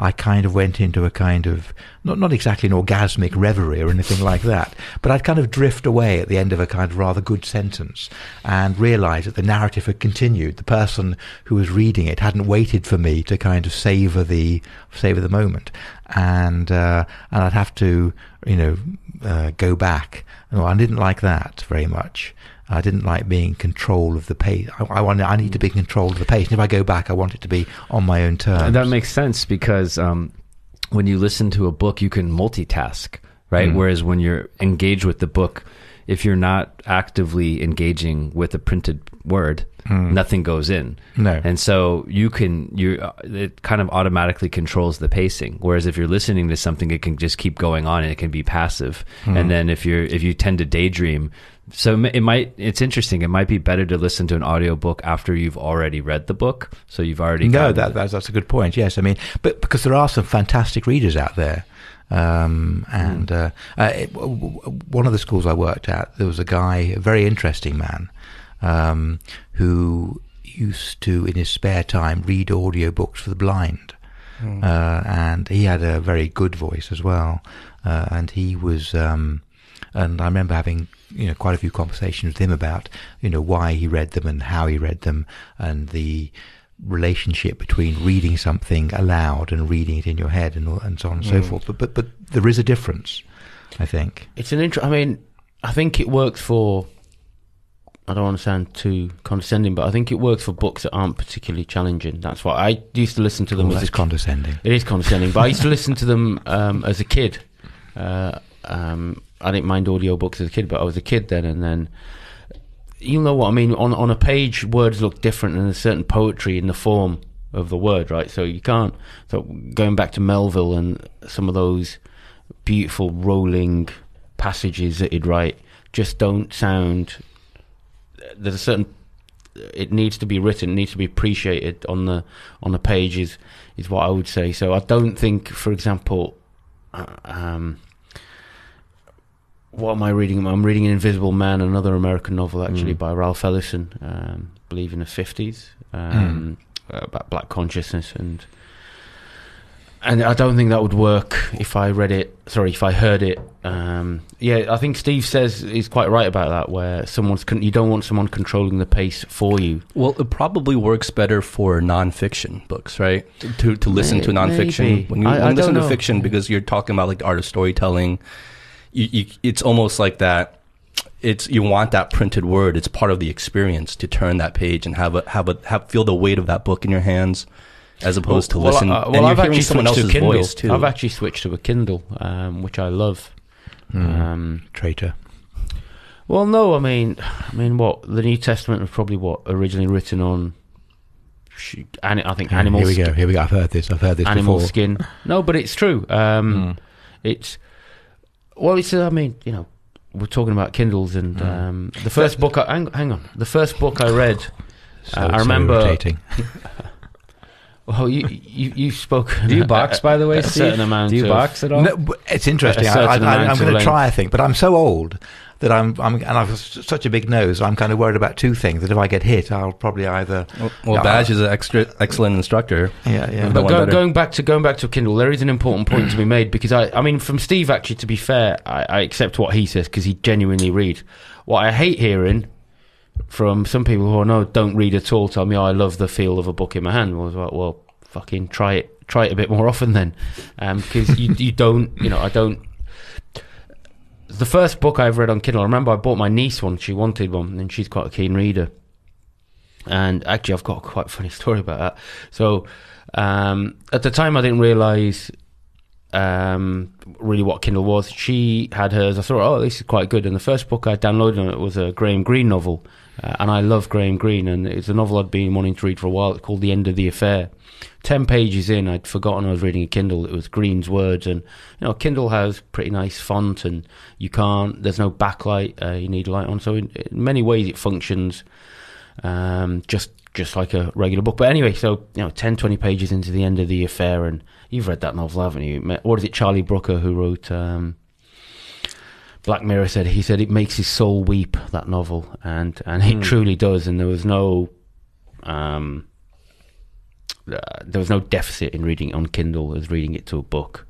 I kind of went into a kind of not not exactly an orgasmic reverie or anything like that, but I'd kind of drift away at the end of a kind of rather good sentence and realise that the narrative had continued. The person who was reading it hadn't waited for me to kind of savour the savour the moment, and uh, and I'd have to you know uh, go back. No, I didn't like that very much. I didn't like being in control of the pace. I, I want. I need to be in control of the pace. And if I go back, I want it to be on my own terms. that makes sense because um, when you listen to a book, you can multitask, right? Mm. Whereas when you're engaged with the book, if you're not actively engaging with a printed word, nothing goes in. No. and so you can you it kind of automatically controls the pacing. Whereas if you're listening to something, it can just keep going on and it can be passive. Hmm. And then if you're if you tend to daydream. So it might it's interesting. It might be better to listen to an audiobook after you've already read the book. So you've already no that, that's, that's a good point. Yes, I mean, but because there are some fantastic readers out there, um, and uh, uh, it, w- w- one of the schools I worked at, there was a guy, a very interesting man, um, who used to, in his spare time, read audiobooks for the blind. Uh, and he had a very good voice as well. Uh, and he was, um, and I remember having, you know, quite a few conversations with him about, you know, why he read them and how he read them and the relationship between reading something aloud and reading it in your head and, and so on and so forth. But, but, but there is a difference, I think. It's an intro. I mean, I think it works for. I don't want to sound too condescending, but I think it works for books that aren't particularly challenging. That's why I used to listen to them Oh, that's a condescending. It is condescending, but I used to listen to them um, as a kid. Uh, um, I didn't mind audiobooks as a kid, but I was a kid then, and then you know what I mean. On on a page, words look different, and there's certain poetry in the form of the word, right? So you can't. So going back to Melville and some of those beautiful rolling passages that he'd write just don't sound. There's a certain. It needs to be written. It needs to be appreciated on the on the page. Is is what I would say. So I don't think, for example, uh, um, what am I reading? I'm reading *An Invisible Man, another American novel actually Mm. by Ralph Ellison, um, I believe in the fifties, um, uh, about black consciousness, and and I don't think that would work if I read it. Sorry, if I heard it. Um, yeah, I think Steve says he's quite right about that. Where someone's con- you don't want someone controlling the pace for you. Well, it probably works better for nonfiction books, right? To to listen to nonfiction maybe. when you, I- when I listen to fiction because you're talking about like the art of storytelling. You, you, it's almost like that. It's you want that printed word. It's part of the experience to turn that page and have a have a have feel the weight of that book in your hands, as opposed to Well, listen. uh, and well, you're I've hearing actually someone switched to else's Kindle. voice too. I've actually switched to a Kindle, um, which I love. Mm. Um, Traitor. well, no, I mean, I mean, what the New Testament was probably what originally written on. ani- I think animal Here we go. Here we go. I've heard this. I've heard this animal before. skin. No, but it's true. Um, It's well, it's. uh, I mean, you know, we're talking about Kindles, and Mm. um, the first book. I, hang, hang on, the first book I read. (laughs) So, Uh, I so remember- irritating. (laughs) Well, you you you spoke. (laughs) Do you box, by the way, a Steve? certain amount Do you of- box at all? No, it's interesting. A I, I, certain I, I'm going to try. I think, but I'm so old that I'm. I'm and I've such a big nose. I'm kind of worried about two things. That if I get hit, I'll probably either. well, well Yeah, Badge I- is an extra excellent instructor. Yeah, yeah. But go, going back to going back to Kindle, there is an important point to be made because I, I mean, from Steve, actually, to be fair, I, I accept what he says because he genuinely reads. What I hate hearing from some people who I know don't read at all tell me, "Oh, I love the feel of a book in my hand." Well, I was like, well, fucking try it, try it a bit more often then, um, because you you don't, you know, I don't. The first book I've read on Kindle, I remember I bought my niece one. She wanted one, and she's quite a keen reader. And actually, I've got a quite funny (laughs) story about that. So, um, at the time, I didn't realize um, really what Kindle was. She had hers. I thought, oh, this is quite good. And the first book I downloaded on it was a Graham Greene novel, uh, and I love Graham Greene. And it's a novel I'd been wanting to read for a while. It's called The End of the Affair. Ten pages in, I'd forgotten I was reading a Kindle. It was Greene's words, and you know, Kindle has pretty nice font, and you can't. There's no backlight. Uh, you need light on. So in, in many ways, it functions um, just just like a regular book. But anyway, so you know, 10, 20 pages into the end of the affair, and you've read that novel, haven't you? What is it? Charlie Brooker who wrote um, Black Mirror said he said it makes his soul weep. That novel, and and it Hmm. truly does. And there was no. Um, uh, there was no deficit in reading it on Kindle as reading it to a book.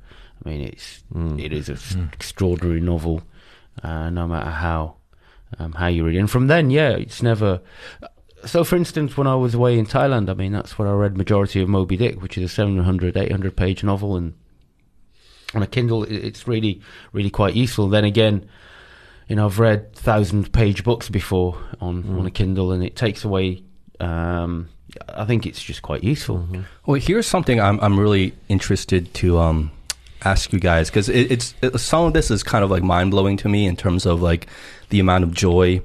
I mean, it's Hmm. it is an extraordinary novel, uh, no matter how um, how you read it. And from then, yeah, it's never. So, for instance, when I was away in Thailand, I mean, that's where I read majority of Moby Dick, which is a 700, 800 page novel, and on a Kindle, it's really, really quite useful. Then again, you know, I've read thousand page books before on on a Kindle, and it takes away. Um, I think it's just quite useful. Well, here's something I'm I'm really interested to um ask you guys because it, it's it, some of this is kind of like mind blowing to me in terms of like the amount of joy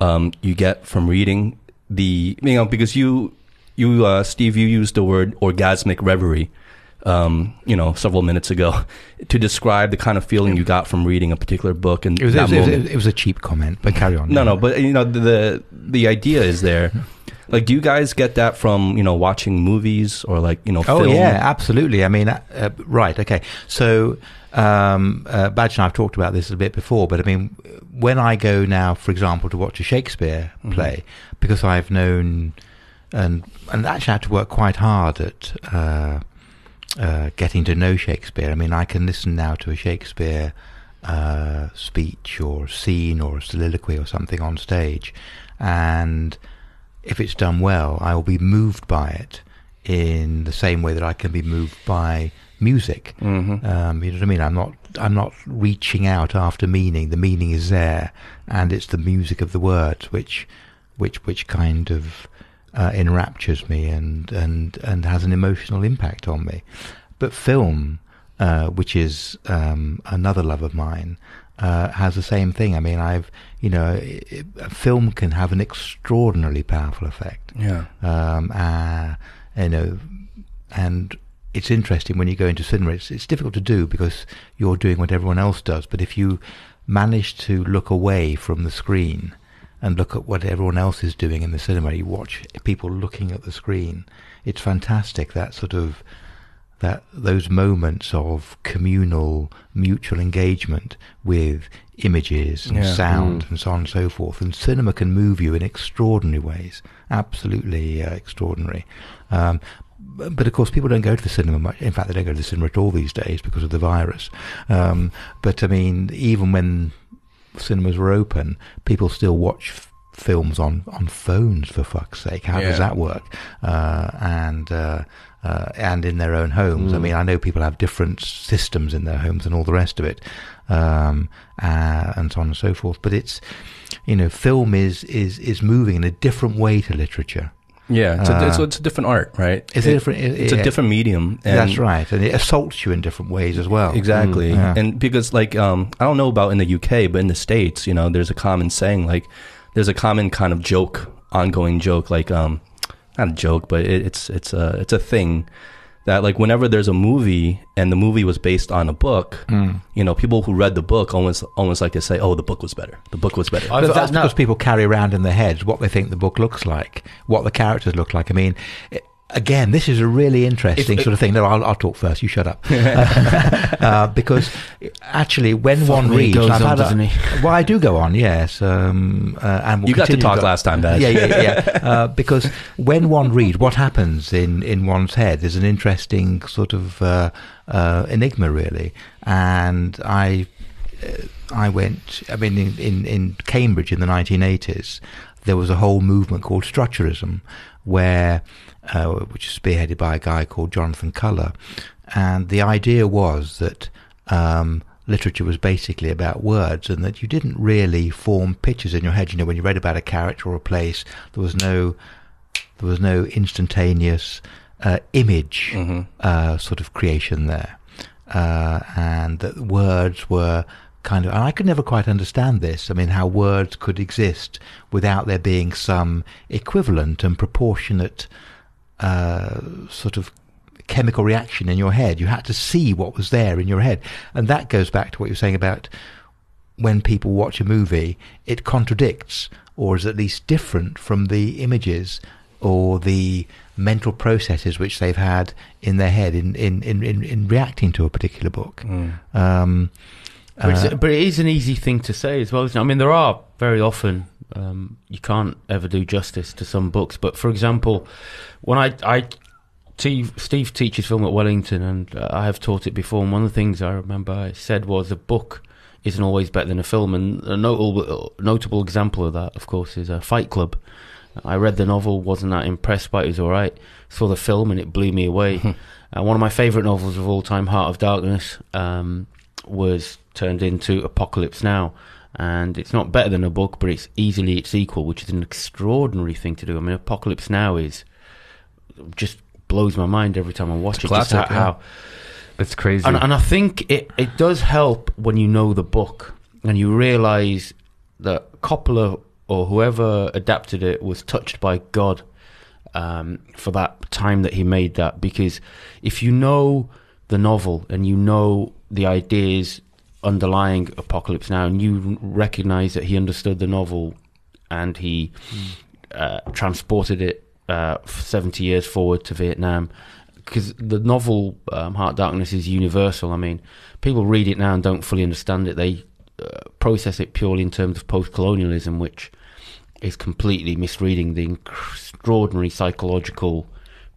um you get from reading the you know because you you uh Steve you used the word orgasmic reverie um you know several minutes ago (laughs) to describe the kind of feeling you got from reading a particular book and It was, it, was, it, was, it was a cheap comment, but carry on. No, no, but you know the the, the idea is there. (laughs) Like, do you guys get that from you know watching movies or like you know? Oh film? yeah, absolutely. I mean, uh, uh, right, okay. So, um, uh, Badge and I've talked about this a bit before, but I mean, when I go now, for example, to watch a Shakespeare Mhm. play, because I've known and and actually had to work quite hard at uh, uh, getting to know Shakespeare. I mean, I can listen now to a Shakespeare uh, speech or scene or soliloquy or something on stage, and if it's done well, I will be moved by it in the same way that I can be moved by music. Mm-hmm. Um, you know what I mean? I'm not. I'm not reaching out after meaning. The meaning is there, and it's the music of the words which, which, which kind of uh, enraptures me and and and has an emotional impact on me. But film, uh, which is um, another love of mine, uh, has the same thing. I mean, I've you know, i i a film can have an extraordinarily powerful effect Yeah. um, uh, you know, and it's interesting when you go into cinema. It's it's difficult to do because you're doing what everyone else does. But if you manage to look away from the screen and look at what everyone else is doing in the cinema, you watch people looking at the screen. It's fantastic that sort of that those moments of communal mutual engagement with images and Yeah. sound Mm. and so on and so forth and cinema can move you in extraordinary ways absolutely uh, extraordinary um, but of course, people don't go to the cinema much. In fact, they don't go to the cinema at all these days because of the virus. Um, but I mean, even when cinemas were open, people still watch f- films on, on phones. For fuck's sake, how Yeah. does that work? Uh, and uh, uh, and in their own homes. I Mm. mean, I know people have different systems in their homes and all the rest of it, um, uh, and so on and so forth. But it's you know, film is is is moving in a different way to literature. Yeah, it's, a, it's, Uh, it's a different art, right? It's It- a different. it- It's a different medium. And That's right, and it assaults you in different ways as well. Exactly. Mm, yeah. And because like um I don't know about in the UK, but in the States, you know, there's a common saying like there's a common kind of joke, ongoing joke, like um not a joke, but it, it's it's a it's a thing that like whenever there's a movie and the movie was based on a book, Mm. you know, people who read the book almost almost like to say, "Oh, the book was better. The book was better." But that's no. because people carry around in their heads what they think the book looks like, what the characters look like. I mean, it, again, this is a really interesting If- sort of thing. No, I'll, I'll talk first. You shut up. (laughs) uh, because actually, when Fuck one reads, goes I've on, had a- he? (laughs) well, I do go on, yes, um, uh, and we'll you got to talk go- last time, Baz. Yeah, yeah, yeah. (laughs) uh, because when one reads, what happens in, in one's head is an interesting sort of uh, uh, enigma, really. And I, uh, I went. I mean, in, in, in Cambridge in the 1980s, there was a whole movement called structuralism, where uh, which was spearheaded by a guy called Jonathan Culler, and the idea was that. Um, literature was basically about words and that you didn't really form pictures in your head. You know when you read about a character or a place there was no there was no instantaneous uh, image hmm uh, sort of creation there. Uh, and that words were kind of and I could never quite understand this. I mean how words could exist without there being some equivalent and proportionate uh, sort of chemical reaction in your head. You had to see what was there in your head. And that goes back to what you were saying about when people watch a movie, it contradicts or is at least different from the images or the mental processes which they've had in their head in, in, in, in, in reacting to a particular book. Mm. Um, But, uh, but it is an easy thing to say as well. Isn't it? I mean, there are very often um, you can't ever do justice to some books. But for example, when I, I Steve, Steve teaches film at Wellington, and uh, I have taught it before. And one of the things I remember I said was a book isn't always better than a film. And a notable notable example of that, of course, is a Fight Club. I read the novel, wasn't that impressed by it. It was all right. Saw the film, and it blew me away. (laughs) uh, one of my favourite novels of all time, Heart of Darkness, um, was turned into Apocalypse Now. And it's not better than a book, but it's easily its equal, which is an extraordinary thing to do. I mean, Apocalypse Now is just blows my mind every time I watch It's it. classic, how, yeah. how It's crazy. and, and I think it, it does help when you know the book and you realise that Coppola or whoever adapted it was touched by God um, for that time that he made that. Because if you know the novel and you know the ideas underlying Apocalypse Now and you recognise that he understood the novel and he uh, transported it uh, 70 years forward to Vietnam because the novel um, Heart Darkness is universal. I mean, people read it now and don't fully understand it. They uh, process it purely in terms of post-colonialism, which is completely misreading the extraordinary psychological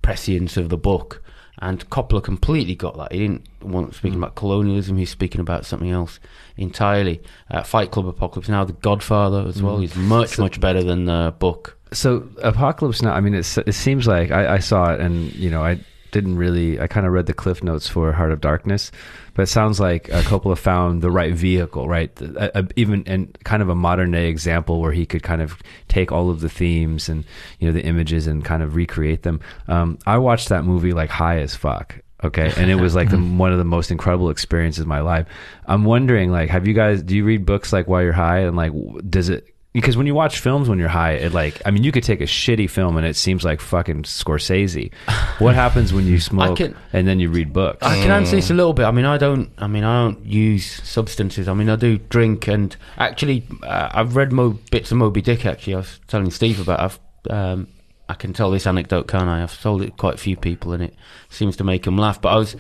prescience of the book. And Coppola completely got that. He didn't want speaking about colonialism. He's speaking about something else entirely. Uh, Fight Club, Apocalypse Now, The Godfather as well. Mm. He's much So- much better than the book. so apocalypse now i mean it seems like I, I saw it and you know i didn't really i kind of read the cliff notes for heart of darkness but it sounds like uh, coppola found the right vehicle right? A, a, even and kind of a modern day example where he could kind of take all of the themes and you know the images and kind of recreate them. Um, i watched that movie like high as fuck okay? And it was like the, (laughs) one of the most incredible experiences of my life. I'm wondering like have you guys do you read books like while you're high? And like does it because when you watch films when you're high, it like I mean you could take a shitty film and it seems like fucking Scorsese. (laughs) What happens when you smoke can- and then you read books? I can answer this a little bit. I mean, I don't. I mean, I don't use substances. I mean, I do drink, and actually, uh, I've read Mo- bits of Moby Dick. Actually, I was telling Steve about. I've, um, I can tell this anecdote, can't I? I've told it to quite a few people, and it seems to make them laugh. But I was,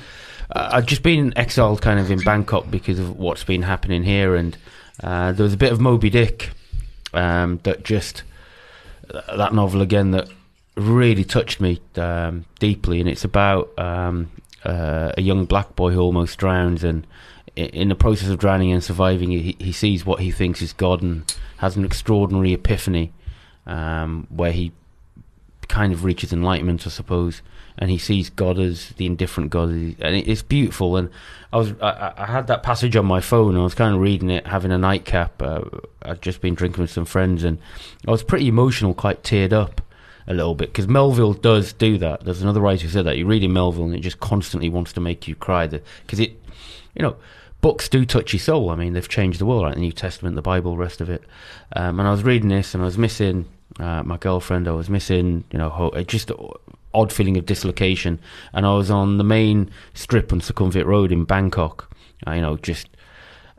uh, I've just been exiled, kind of in Bangkok because of what's been happening here, and uh, there was a bit of Moby Dick um, that just that novel again that really touched me um, deeply, and it's about um, uh, a young black boy who almost drowns, and in the process of drowning and surviving, he, he sees what he thinks is God and has an extraordinary epiphany, um, where he kind of reaches enlightenment, I suppose, and he sees God as the indifferent God, and it's beautiful. And I was I, I- had that passage on my phone. I was kind of reading it, having a nightcap. Uh, I'd just been drinking with some friends, and I was pretty emotional, quite teared up a little bit because Melville does do that. There's another writer who said that you read in Melville, and it just constantly wants to make you cry. Because it, you know. Books do touch your soul. I mean, they've changed the world, like the New Testament, the Bible, the rest of it. Um, and I was reading this, and I was missing uh, my girlfriend. I was missing, you know, uh, just odd feeling of dislocation. And I was on the main strip on Sukhumvit Road in Bangkok. Uh, you know, just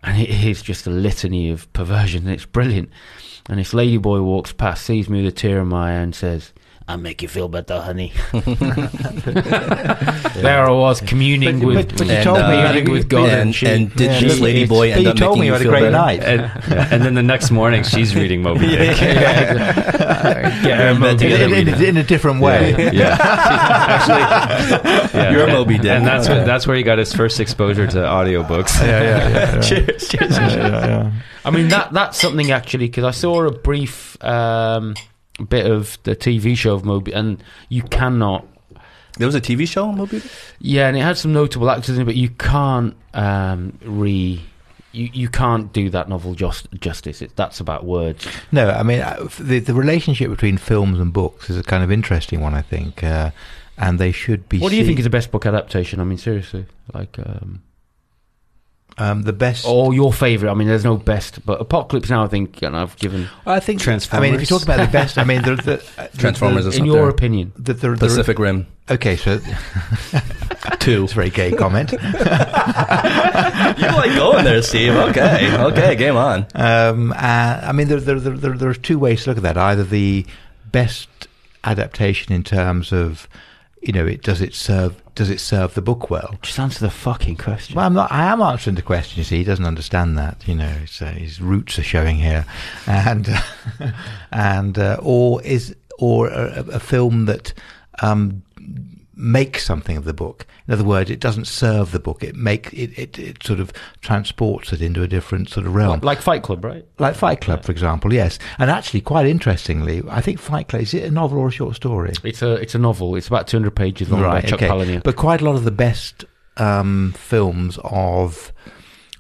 and it is just a litany of perversion. It's brilliant. And this lady boy walks past, sees me with a tear in my eye, and says, "I'll make you feel better, honey." (laughs) There I was communing But- with, but- but you and, told me you uh, had a- with God, and- she- and did Yeah, this but lady it's- boy end you up told making me you you had a great better? night. and, yeah, and then the next morning she's reading Moby Dick. Get (laughs) her in Moby together in, Dick. in, in a different way. Yeah, (laughs) actually, yeah. You're Moby Dick. and that's where, that's where he got his first exposure to audiobooks. Yeah, yeah, yeah, yeah. cheers, cheers. Yeah, yeah, yeah. I mean that that's something actually because I saw a brief um, bit of the TV show of Moby, and you cannot. There was a TV show on Moby Yeah, and it had some notable actors in it, but you can't um, re. You, you can't do that novel just, justice. It, that's about words. No, I mean uh, the the relationship between films and books is a kind of interesting one, I think, uh, and they should be. What do you think is the best book adaptation? I mean, seriously, like, um, um, the best? or your favorite? I mean, there's no best, but Apocalypse Now. I think, and I've given I think Transformers. I mean, if you talk about the best, I mean, the, the, uh, (laughs) the- Transformers is in your there. opinion. The, the, the, Pacific Rim Okay, so (laughs) Two. it's a very gay comment. (laughs) you like going there, Steve? Okay, okay, game on. Um, uh, I mean, there, there, there, there, there are two ways to look at that. Either the best adaptation in terms of, you know, it does it serve does it serve the book well? Just answer the fucking question. Well, I'm not. I am answering the question. You see, he doesn't understand that. You know, uh, his roots are showing here, and (laughs) and uh, or is or a, a film that um, makes something of the book. In other words, it doesn't serve the book. It make it, it, it sort of transports it into a different sort of realm. like Fight Club, right? Like Fight Club, for example, yes. And actually, quite interestingly, I think Fight Club is it a novel or a short story? It's a it's a novel. It's about 200 pages long by Chuck Palahniuk. But quite a lot of the best um, films of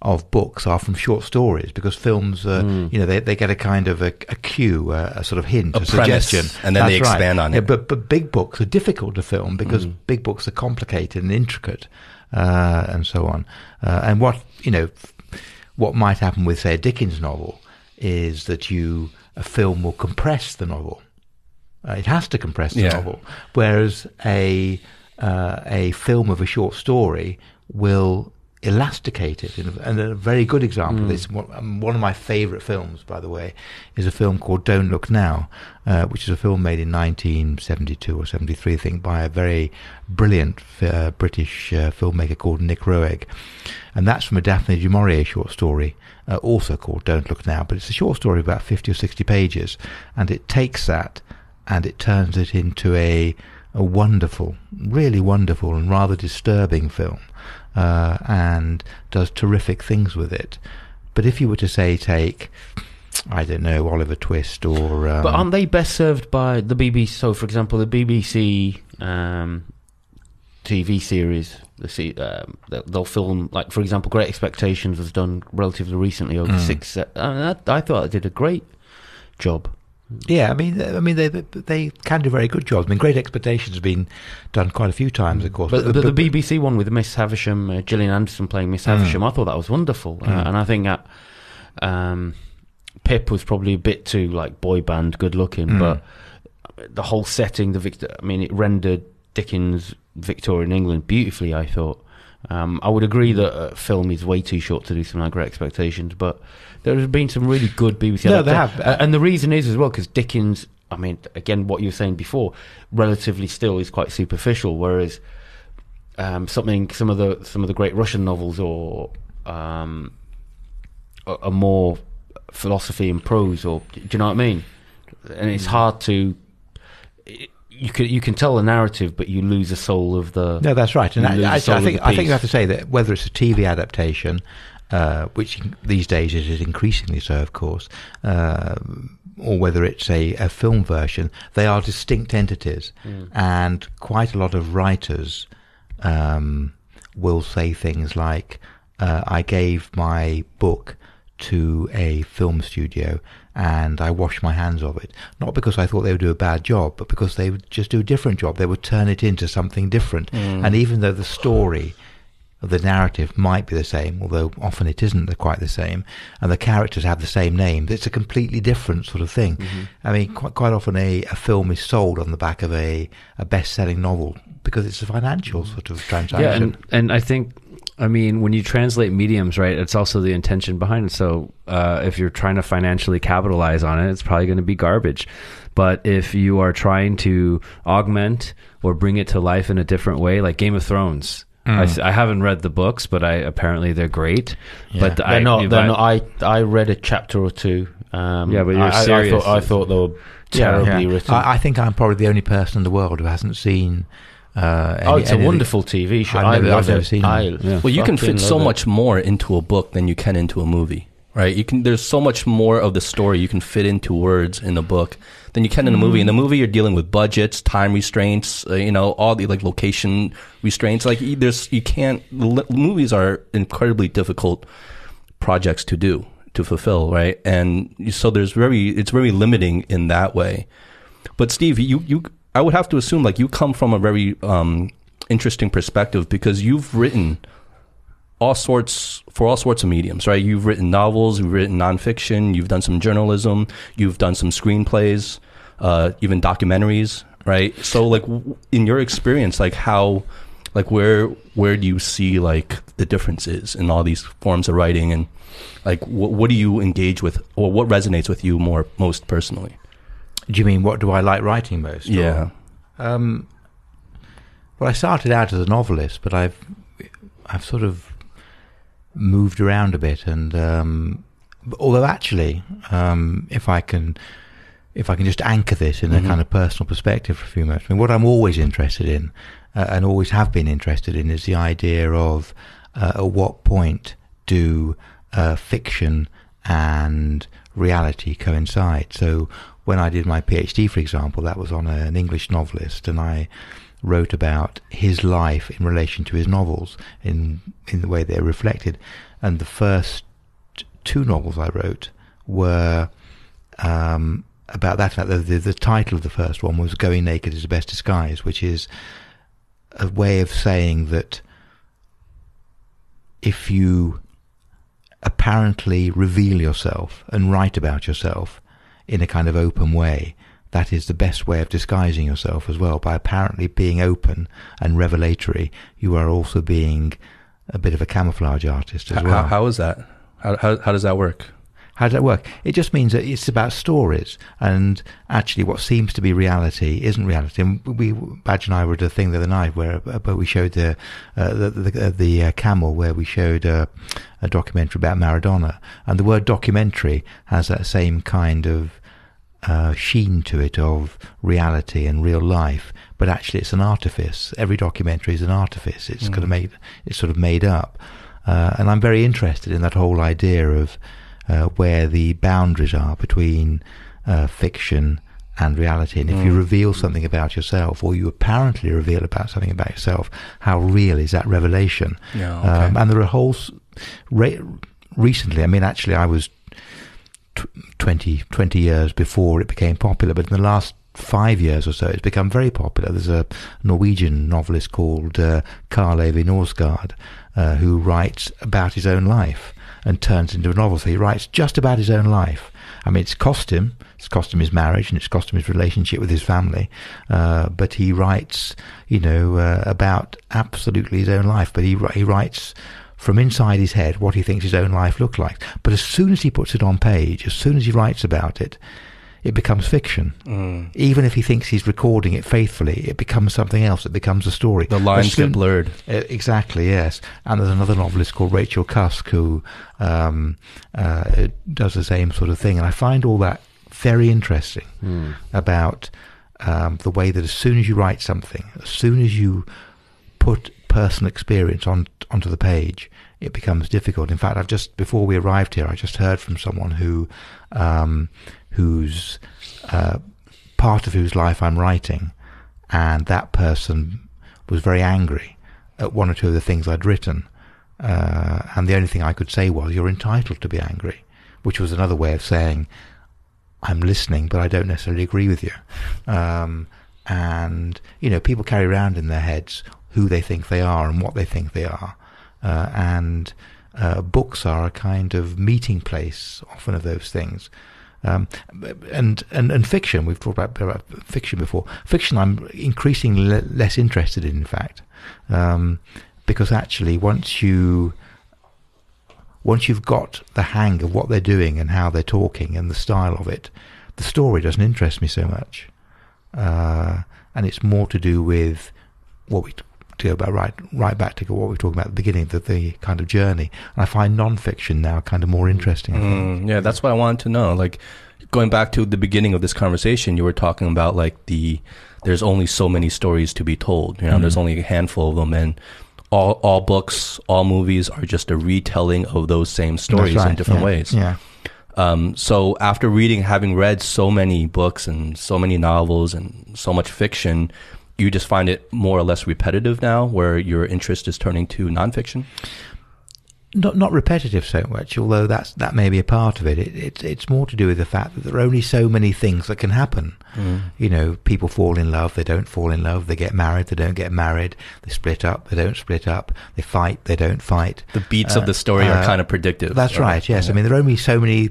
of books are from short stories because films, uh, Mm. you know, they, they get a kind of a, a cue, a, a sort of hint, A a, suggestion, and then they That's right. expand on Yeah, it. but but big books are difficult to film because Mm. big books are complicated and intricate, uh, and so on. Uh, and what you know, what might happen with say a Dickens novel is that you a film will compress the novel. Uh, it has to compress the Yeah. novel, whereas a uh, a film of a short story will elasticate it. And a- very good example of this, one, um, one of my favourite films, by the way, is a film called Don't Look Now, uh, which is a film made in 1972 or 73, I think, by a very brilliant uh, British uh, filmmaker called Nick Roeg. And that's from a Daphne du Maurier short story, uh, also called Don't Look Now. But it's a short story of about 50 or 60 pages, and it takes that and it turns it into a a wonderful, really wonderful and rather disturbing film, uh, and does terrific things with it. But if you were to say take, I don't know, Oliver Twist or um, But aren't they best served by the BBC? So, for example, the BBC um, TV series, the se- um, they'll, they'll film like, for example, Great Expectations was done relatively recently over Mm. six. mean, I, I thought it did a great job. Yeah, I mean, I mean, they they can do very good jobs. I mean, Great Expectations has been done quite a few times, of course. But, but, the BBC one with Miss Havisham, uh, Gillian Anderson playing Miss Mm. Havisham, I thought that was wonderful, uh, Mm. and I think that um, Pip was probably a bit too like boy band good looking, Mm. but the whole setting, the Victor, I mean, it rendered Dickens' Victorian England beautifully. I thought. Um, I would agree that a film is way too short to do something like Great Expectations, but there has been some really good BBC. No, they have. Uh, and the reason is as well because Dickens. I mean, again, what you were saying before, relatively still is quite superficial, whereas um, something, some of the some of the great Russian novels or um, are, more philosophy and prose, or do you know what I mean? And it's hard to. you can you can tell the narrative, but you lose the soul of the. No, that's right. And I, I, I think I think you have to say that whether it's a TV adaptation, uh, which these days it is increasingly so, of course, uh, or whether it's a, a film version, they are distinct entities, and quite a lot of writers um, will say things like, uh, "I gave my book." To a film studio, and I washed my hands of it. Not because I thought they would do a bad job, but because they would just do a different job. They would turn it into something different. And even though the story of the narrative might be the same, although often it isn't quite the same, and the characters have the same name, it's a completely different sort of thing. I mean, quite, quite often a, a film is sold on the back of a, a best-selling novel because it's a financial sort of transaction. Yeah, and and I think I mean when you translate mediums, right? It's also the intention behind it. So uh, if you're trying to financially capitalize on it, it's probably going to be garbage. But if you are trying to augment or bring it to life in a different way, like Game of Thrones. I, s- I haven't read the books, but I apparently they're great. But They're I, not. They're I- not. I I read a chapter or two. Um, Yeah, but you're I, I- I serious. thought, I thought they were terribly yeah. written. I, I think I'm probably the only person in the world who hasn't seen. Uh, oh, it's a anything- wonderful TV show. I've never- I've never seen it. Yeah. Well, you can fit so love it. much more into a book than you can into a movie, right? You can. There's so much more of the story you can fit into words in a book than you can in a movie. In a movie, you're dealing with budgets, time restraints, uh, you know, all the like location restraints. Like there's, you can't. Movies are incredibly difficult projects to do to fulfill, right? And so there's very, it's very limiting in that way. But Steve, you you I would have to assume like you come from a very um, interesting perspective because you've written all sorts for all sorts of mediums, right? You've written novels, you've written nonfiction, you've done some journalism, you've done some screenplays, uh, even documentaries, right? So like w- in your experience, like how like where where do you see like the differences in all these forms of writing and like what what do you engage with or what resonates with you more most personally? Do you mean what do I like writing most? or- Yeah. Um, well, I started out as a novelist, but I've I've sort of moved around a bit, and um, although actually, um, if I can. If I can just anchor this in a Mhm. kind of personal perspective for a few moments, I mean, what I'm always interested in, uh, and always have been interested in, is the idea of uh, at what point do uh, fiction and reality coincide. So when I did my PhD, for example, that was on a, an English novelist, and I wrote about his life in relation to his novels in in the way they're reflected. And the first two novels I wrote were um, about that. The, the, the title of the first one was "Going Naked is the Best Disguise," which is a way of saying that if you apparently reveal yourself and write about yourself in a kind of open way, that is the best way of disguising yourself as well. By apparently being open and revelatory, you are also being a bit of a camouflage artist as How, well. how is that? How, how how does that work? How does that work? It just means that it's about stories, and actually, what seems to be reality isn't reality. And we, Badge and I were at a thing the other night where, where we showed the uh, the the, uh, the uh, camel, where we showed uh, a documentary about Maradona, and the word documentary has that same kind of uh, sheen to it of reality and real life, but actually it's an artifice. Every documentary is an artifice. It's kind of made, it's sort of made up, uh, and I'm very interested in that whole idea of uh, where the boundaries are between uh, fiction and reality. And if you Mm. reveal something about yourself, or you apparently reveal about something about yourself, how real is that revelation? Yeah. Um, and there are whole re- recently. I mean, actually, I was tw 20, 20 years before it became popular, but in the last five years or so, it's become very popular. There's a Norwegian novelist called uh, Karl Ove Knausgaard uh, who writes about his own life and turns into a novel. So he writes just about his own life. I mean, it's cost him. It's cost him his marriage and it's cost him his relationship with his family. Uh, but he writes, you know, uh, about absolutely his own life. But he he writes from inside his head what he thinks his own life looked like. But as soon as he puts it on page, as soon as he writes about it, it becomes fiction. Mm. Even if he thinks he's recording it faithfully, it becomes something else. It becomes a story. The lines soon- get blurred. uh, Exactly, yes. And there's another novelist called Rachel Cusk who um, uh, does the same sort of thing. And I find all that very interesting Hmm. about um, the way that as soon as you write something, as soon as you put personal experience on onto the page, it becomes difficult. In fact, I've just before we arrived here, I just heard from someone who, um, whose uh, part of whose life I'm writing, and that person was very angry at one or two of the things I'd written, uh, and the only thing I could say was, "You're entitled to be angry," which was another way of saying, "I'm listening, but I don't necessarily agree with you." Um, and you know, people carry around in their heads who they think they are and what they think they are, uh, and uh, books are a kind of meeting place, often of those things. Um, and, and and fiction, we've talked about, about fiction before. Fiction, I'm increasingly le- less interested in, in fact, um, because actually, once you once you've got the hang of what they're doing and how they're talking and the style of it, the story doesn't interest me so much, uh, and it's more to do with what we to go back right right back to what we were talking about at the beginning, the, the kind of journey. And I find non-fiction now kind of more interesting. I think. Mm, yeah, that's what I wanted to know. Like going back to the beginning of this conversation, you were talking about like the there's only so many stories to be told. You know, Mhm. there's only a handful of them, and all all books, all movies are just a retelling of those same stories right, in different yeah, ways. Yeah. Um, so after reading, having read so many books and so many novels and so much fiction, you just find it more or less repetitive now, where your interest is turning to nonfiction. not not repetitive so much, although that's that may be a part of it. it. It's it's more to do with the fact that there are only so many things that can happen. You know, people fall in love, they don't fall in love, they get married, they don't get married, they split up, they don't split up, they fight, they don't fight. The beats Uh, of the story are uh, kind of predictive. That's right. Yes, I mean there are only so many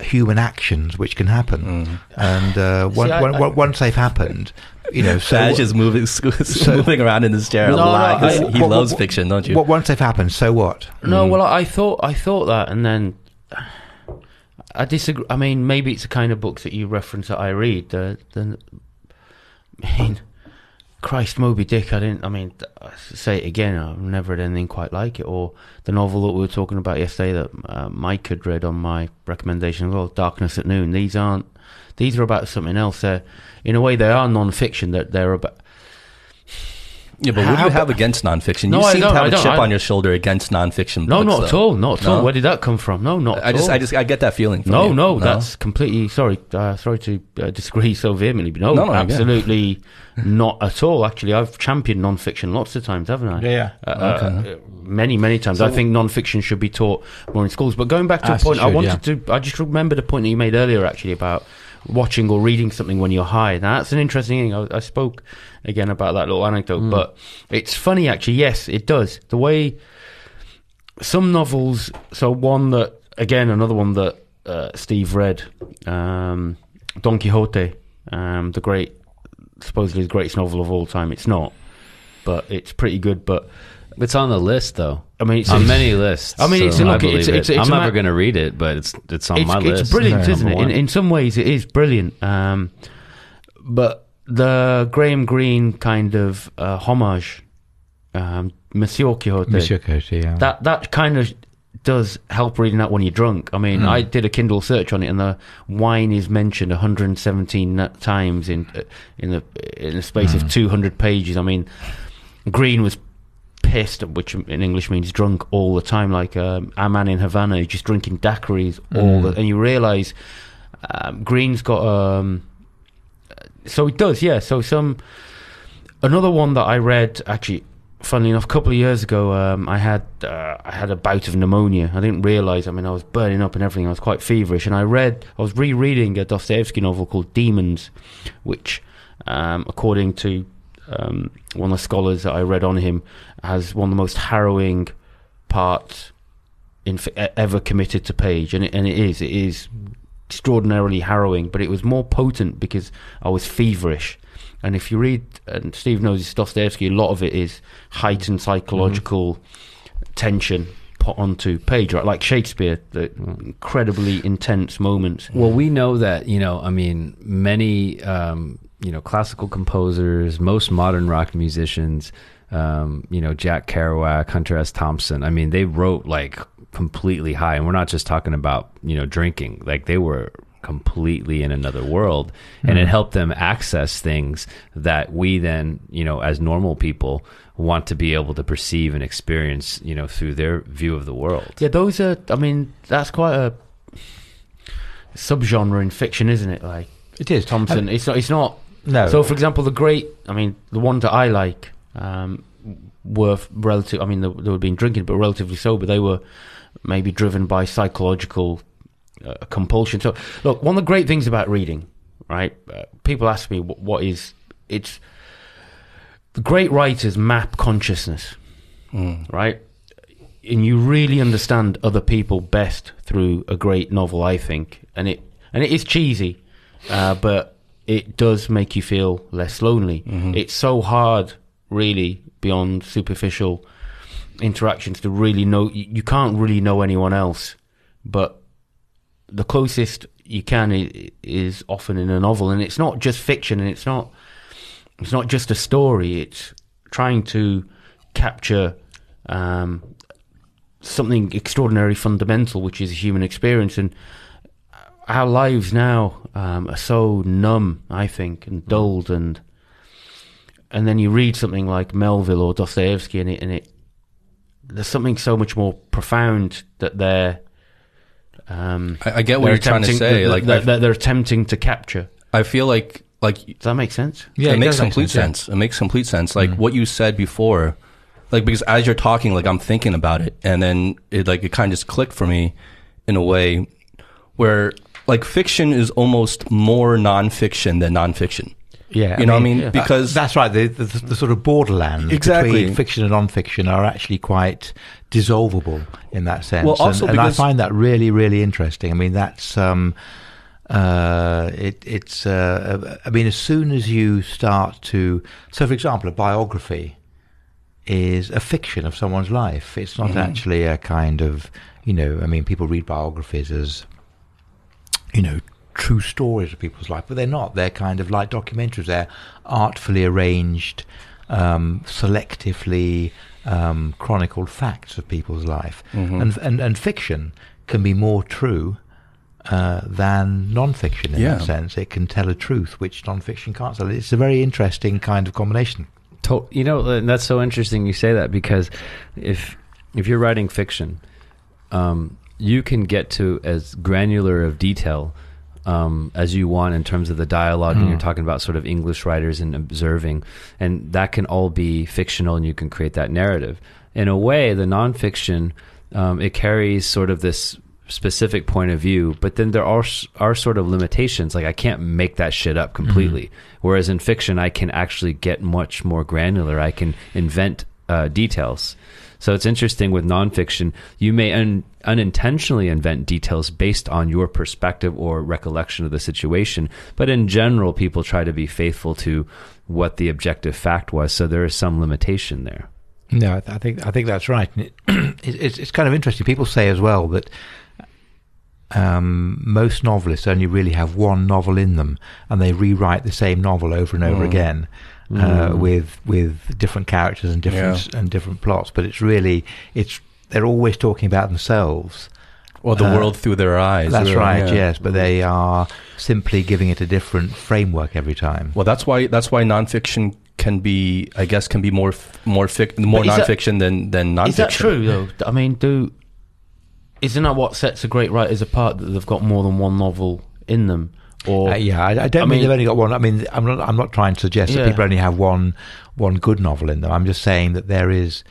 human actions which can happen, Mm. and uh, See, one, I- one- I- once they've happened, you know, so Saj is moving, (laughs) (laughs) moving around in his chair a No, lot no, 'cause I- he what- loves what- fiction, don't you? what, once they've happened, so what? No, Mm. well, I thought I thought that, and then (sighs) I disagree. I mean, maybe it's the kind of books that you reference that I read. The, the, (laughs) I mean, Christ, Moby Dick. I didn't. I mean, say it again. I've never read anything quite like it. Or the novel that we were talking about yesterday that uh, Mike had read on my recommendation as well, Darkness at Noon. These aren't. These are about something else. They're, in a way, they are non-fiction. That they're about. Yeah, but what do you have against nonfiction? No, you seem to don't, have I a don't, chip I- on your shoulder against nonfiction. No, books, not at all. Not at all. No? Where did that come from? No, not. I at just, all. I just, I get that feeling. From No, you. no, that's completely sorry. Uh, sorry to uh, disagree so vehemently, but no, No, no, yeah. absolutely not at all. Actually, I've championed non-fiction lots of times, haven't I? Yeah. Uh, uh, many, many times. I think non-fiction should be taught more in schools. But going back to a point, it I should, wanted to. I just remembered a point that you made earlier, actually, about watching or reading something when you're high. Now, that's an interesting thing. I, I spoke again about that little anecdote, Mm. but it's funny, actually. Yes, it does. The way some novels. So one that again, another one that uh, Steve read, um, Don Quixote, um, the great, supposedly the greatest novel of all time. It's not, but it's pretty good. But It's on the list though. I mean, it's, on it's- many lists. I mean, it's- so look, I it's- it's- it. it's I'm never going to read it, but it's it's on it's, my list. it's brilliant, Yeah. isn't it? In, in some ways, it is brilliant. Um, but the Graham Greene kind of uh, homage, um, Monsieur Quixote, Monsieur Coty, yeah. that that kind of does help reading that when you're drunk. I mean, Mm. I did a Kindle search on it, and the wine is mentioned 117 times in uh, in the in the space Mm. of 200 pages. I mean, Greene was pissed, which in English means drunk all the time. Like um, a man in Havana, who's just drinking daiquiris all Mm. the, and you realise um, Greene's got um. So it does, yeah. So some another one that I read actually funnily enough, a couple of years ago, um, I had uh, I had a bout of pneumonia. I didn't realise. I mean, I was burning up and everything. I was quite feverish, and I read. I was rereading a Dostoevsky novel called Demons, which, um, according to um, one of the scholars that I read on him, has one of the most harrowing parts in, ever committed to page, and it, and it is. It is extraordinarily harrowing, but it was more potent because I was feverish. And if you read, and Steve knows Dostoevsky, a lot of it is heightened psychological tension put onto page, right? Like Shakespeare, the incredibly intense moments. Well, we know that you know. I mean, many um, you know classical composers, most modern rock musicians, um, you know Jack Kerouac, Hunter S. Thompson. I mean, they wrote like completely high, and we're not just talking about you know drinking. Like they were completely in another world and it helped them access things that we then you know as normal people want to be able to perceive and experience you know through their view of the world Yeah, those are. I mean, that's quite a subgenre in fiction, isn't it? Like It is Thompson. it's not. It's not. No. So, for example, the great. I mean, the ones that I like um, were relative. I mean, they, they were being drinking, but relatively sober. They were maybe driven by psychological uh, compulsion. So, look, one of the great things about reading, right? Uh, people ask me what, what is it's. The great writers map consciousness, right? and you really understand other people best through a great novel, I think. And it and it is cheesy, uh, but it does make you feel less lonely. It's so hard, really, beyond superficial interactions to really know. You, you can't really know anyone else, but the closest you can is often in a novel, and it's not just fiction, and it's not it's not just a story. It's trying to capture um, something extraordinary, fundamental, which is a human experience, and our lives now um, are so numb, I think, and dulled, and and then you read something like Melville or Dostoevsky, and it and it there's something so much more profound that they're. Um, I, I get what you're trying to attempting- say. that- Like, that, I, that they're attempting to capture. I feel like like Does that make sense? Yeah, it, it makes does make complete sense, sense. yeah. It makes complete sense. Like what you said before, like because as you're talking, like I'm thinking about it, and then it like it kind of just clicked for me in a way where like fiction is almost more nonfiction than nonfiction. Yeah, You know what I mean? yeah. Because Uh, that's right. The, the, the sort of borderlands Exactly. between fiction and non-fiction are actually quite dissolvable in that sense. Well, also and, and I find that really, really interesting. I mean, that's um, uh, it, it's. Uh, I mean, as soon as you start to, so for example, a biography is a fiction of someone's life. It's not actually a kind of, you know, I mean, people read biographies as you know, true stories of people's life, but they're not. They're kind of like documentaries. They're artfully arranged, um, selectively um, chronicled facts of people's life. And, and and fiction can be more true uh, than non-fiction in Yeah. that sense. It can tell a truth which non-fiction can't tell. It's a very interesting kind of combination. To- you know, and that's so interesting you say that because if if you're writing fiction, um, you can get to as granular of detail um, as you want in terms of the dialogue, and you're talking about sort of English writers and observing, and that can all be fictional, and you can create that narrative. In a way, the nonfiction um, it carries sort of this specific point of view, but then there are are sort of limitations. Like I can't make that shit up completely. Whereas in fiction, I can actually get much more granular. I can invent uh, details. So it's interesting with nonfiction, you may un- unintentionally invent details based on your perspective or recollection of the situation. But in general, people try to be faithful to what the objective fact was. So there is some limitation there. No, I, th- I think I think that's right. And it, (clears throat) it, it's it's kind of interesting. People say as well that um, most novelists only really have one novel in them, and they rewrite the same novel over and over again uh, with with different characters and different and different plots. But it's really it's they're always talking about themselves. or the Uh, world through their eyes. That's really, right. yeah. Yes, but they are simply giving it a different framework every time. Well, that's why that's why nonfiction can be, I guess, can be more more fic- more is that- nonfiction than than nonfiction. Is that true though? I mean, do isn't that what sets a great writers apart that they've got more than one novel in them? Or Uh, yeah, I, I don't I mean, mean- they've only got one. I mean, I'm not. I'm not trying to suggest that people only have one one good novel in them. I'm just saying that there is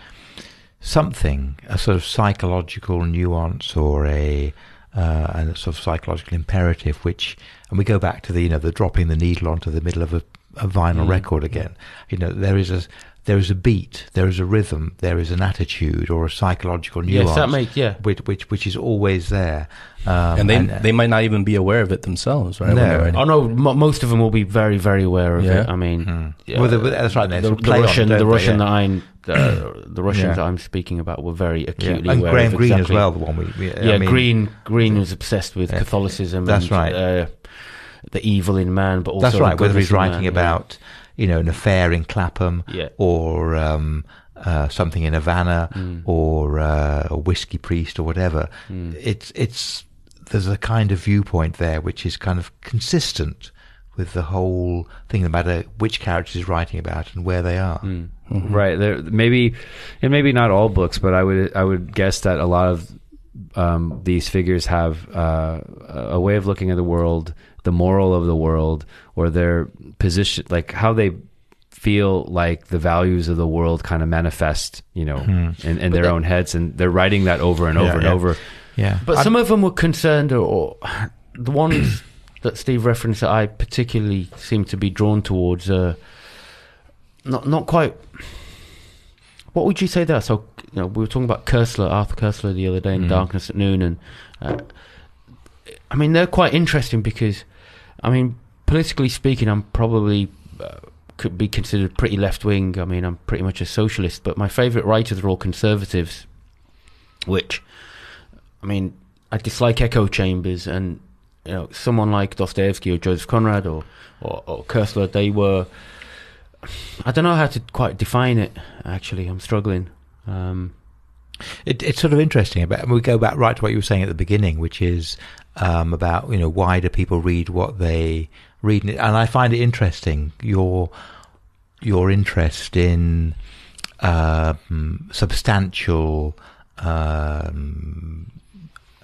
something, a sort of psychological nuance or a uh, and a sort of psychological imperative, which, and we go back to the you know the dropping the needle onto the middle of a, a vinyl record again. You know, there is a there is a beat, there is a rhythm, there is an attitude or a psychological nuance. yes, that makes yeah. which, which which is always there, um, and they uh, they might not even be aware of it themselves, right? when No. Oh no, mo most of them will be very, very aware of Yeah. it. I mean, Mm. yeah, Well, the- that's right, they The, the play on it, Russian, the they? Russian Yeah. that I'm, uh, the (coughs) Russians Yeah. that I'm speaking about were very Yeah. acutely And aware Graham of Greene exactly. as well, the one we. we Yeah, I mean, Greene. Greene was obsessed with Yeah. Catholicism. That's and, right. Uh, the evil in man, but also That's right. Whether he's writing man, about, you know, an affair in Clapham, Yeah. or um, uh, something in Havana, Mm. or uh, a whiskey priest, or whatever. Mm. It's it's there's a kind of viewpoint there which is kind of consistent with the whole thing, no matter which character is writing about and where they are. Mm. Right. There maybe and maybe not all books, but I would I would guess that a lot of um, these figures have uh, a way of looking at the world, the moral of the world, or their position, like how they feel like the values of the world kind of manifest, you know, in, in their they- own heads, and they're writing that over and Yeah, over and yeah. over. Yeah, But I- some of them were concerned, or, or the ones (clears throat) that Steve referenced that I particularly seem to be drawn towards, uh, not not quite. What would you say there? So you know, we were talking about Koestler, Arthur Koestler, the other day in Mhm. Darkness at Noon, and uh, I mean they're quite interesting because, I mean, politically speaking, I'm probably. Uh, could be considered pretty left wing. I mean, I'm pretty much a socialist, but my favourite writers are all conservatives, which I mean, I dislike echo chambers, and you know, someone like Dostoevsky or Joseph Conrad or or, or they were. I don't know how to quite define it. Actually, I'm struggling. Um, It, it's sort of interesting. About we go back right to what you were saying at the beginning, which is um, about you know why do people read what they read, and I find it interesting your your interest in um, substantial, um,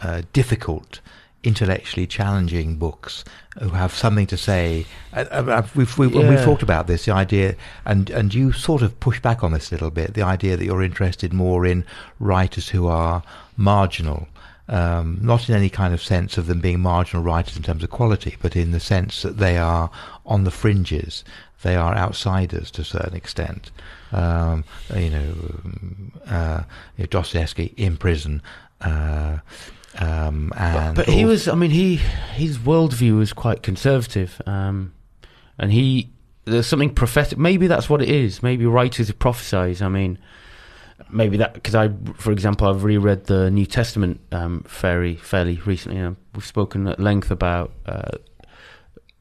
uh, difficult, intellectually challenging books who have something to say. Uh, uh, we've, we've, when we've talked about this, the idea, and and you sort of push back on this a little bit, the idea that you're interested more in writers who are marginal. Um, not in any kind of sense of them being marginal writers in terms of quality, but in the sense that they are on the fringes. They are outsiders to a certain extent. Um, you know, um, uh, Dostoevsky in prison, uh, um, and but he was. I mean, he his worldview was quite conservative, um, and he there's something prophetic. Maybe that's what it is. Maybe writers who prophesize. I mean, maybe that because I, for example, I've reread the New Testament um, fairly fairly recently. And we've spoken at length about. Uh,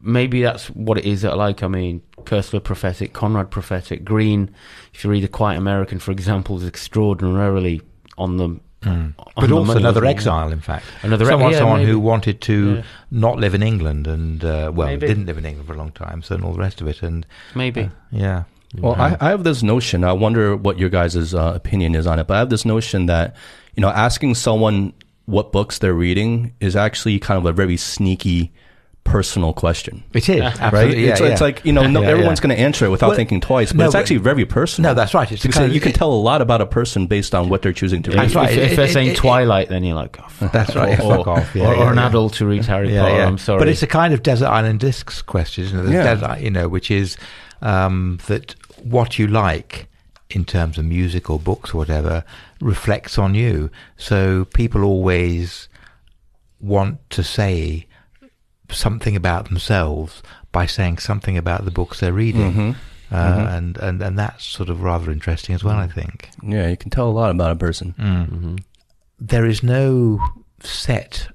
maybe that's what it is that I like. I mean, Koestler prophetic, Conrad prophetic, Greene. If you read A Quiet American, for example, is extraordinarily on the. Mm. But also money, another exile, in fact. Another someone, yeah, someone maybe. who wanted to Yeah. not live in England and uh, well, Maybe. didn't live in England for a long time, so and all the rest of it. And Maybe. uh, yeah, Well, I, I have this notion. I wonder what your guys' uh, opinion is on it. But I have this notion that you know, asking someone what books they're reading is actually kind of a very sneaky, personal question. it is Right? absolutely. Yeah, it's, yeah. it's like you know, no, (laughs) Yeah, everyone's yeah. going to answer it without Well, thinking twice. But no, it's but- actually very personal. no, that's right. It's the You kind can, of- you can tell a lot about a person based on what they're choosing to read. That's right. If, if It- they're it- saying it- Twilight, then you're like, oh, (laughs) That's right. Or, Fuck off. Yeah, or, yeah, or an yeah. adult to read Harry yeah, Potter. yeah. I'm sorry. But it's a kind of desert island discs question, isn't it? There's Yeah. desert, you know, which is um, that what you like in terms of music or books or whatever reflects on you. So people always want to say something about themselves by saying something about the books they're reading. Mhm. Uh, Mhm. and, and, and that's sort of rather interesting as well, I think. Yeah, you can tell a lot about a person. Mhm. there is no set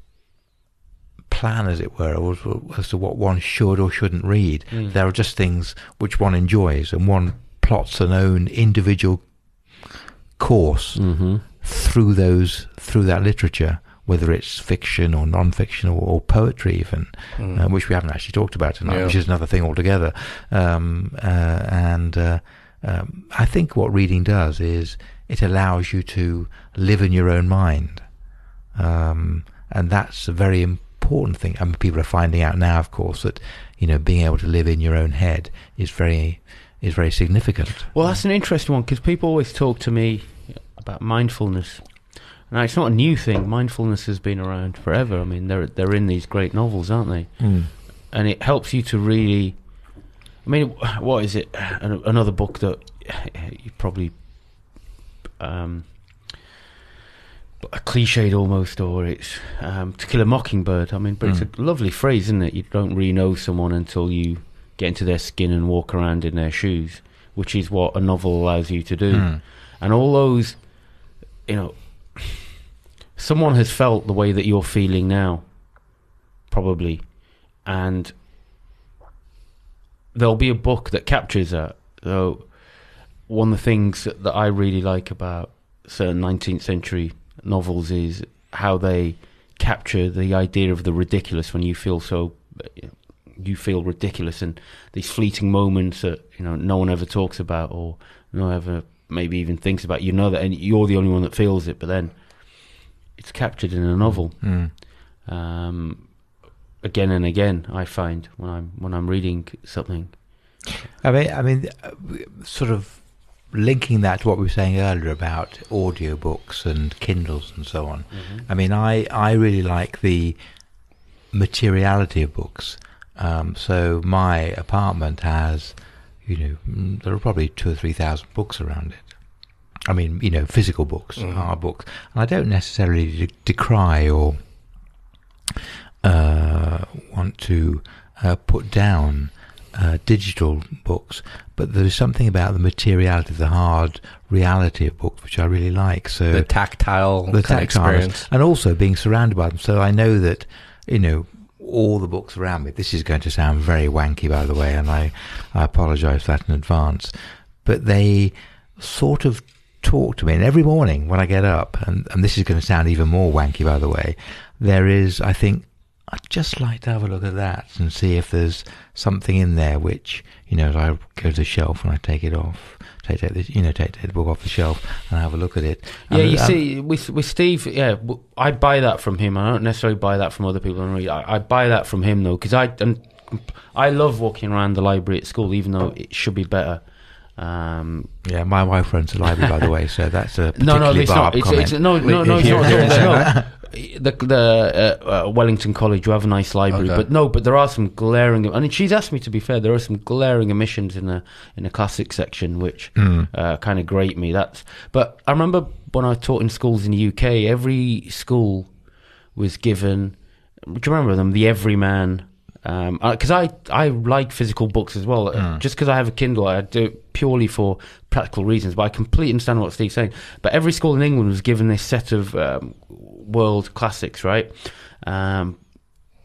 plan, as it were, as, as to what one should or shouldn't read. Mm. There are just things which one enjoys, and one plots an own individual course Mhm. through those through that literature, whether it's fiction or non-fiction or, or poetry, even, Mm. uh, which we haven't actually talked about tonight, Yeah. which is another thing altogether. Um, uh, and uh, um, I think what reading does is it allows you to live in your own mind, um, and that's a very important thing. I mean, people are finding out now, of course, that you know being able to live in your own head is very is very significant. Well, that's an interesting one because people always talk to me about mindfulness. Now, it's not a new thing. Mindfulness has been around forever. I mean, they're they're in these great novels, aren't they? And it helps you to really. I mean, what is it? Another book that you probably um, a cliched almost, or it's um, To Kill a Mockingbird. I mean, but it's a lovely phrase, isn't it? You don't really know someone until you get into their skin and walk around in their shoes, which is what a novel allows you to do. Mm. And all those, you know, someone has felt the way that you're feeling now, probably, and there'll be a book that captures that. So, one of the things that, that I really like about certain 19th century novels is how they capture the idea of the ridiculous when you feel so you feel ridiculous and these fleeting moments that you know no one ever talks about or no one ever maybe even thinks about. You know that, and you're the only one that feels it. But then it's captured in a novel. Mm. Um, again and again, I find when I'm when I'm reading something. I mean, I mean, uh, sort of linking that to what we were saying earlier about audiobooks and Kindles and so on. I mean, I, I really like the materiality of books. Um, so my apartment has, you know, mm, there are probably two or three thousand books around it. I mean, you know, physical books, Mhm. hard books. And I don't necessarily de- decry or uh, want to uh, put down uh, digital books, but there is something about the materiality, the hard reality of books, which I really like. So the tactile the tactile experience. and also being surrounded by them. So I know that, you know, all the books around me. This is going to sound very wanky, by the way, and I, I apologise for that in advance. But they sort of talk to me, and every morning when I get up, and, and this is going to sound even more wanky, by the way, there is, I think, I'd just like to have a look at that and see if there's something in there which, you know, I go to the shelf and I take it off, take, take the, you know, take, take the book off the shelf and have a look at it. Yeah, And- you see, with with Steve, yeah, I buy that from him. I don't necessarily buy that from other people. and read. I, I buy that from him though, because I and I love walking around the library at school, even though it should be better. Um, Yeah, my wife runs the library, by the way, so that's a (laughs) no, no, it's not. It's, it's no, no, no, it's not. here at it all. is. No. (laughs) The the uh, uh, Wellington College, you have a nice library, Okay. but no, but there are some glaring. I mean, she's asked me to be fair. There are some glaring omissions in the in the classic section, which Mm. uh, kind of grate me. That's. But I remember when I taught in schools in the UK, every school was given. Do you remember them? The Everyman. Because I I like physical books as well. Uh, Just because I have a Kindle, I do it purely for practical reasons. But I completely understand what Steve's saying. But every school in England was given this set of um, world classics, right? Um,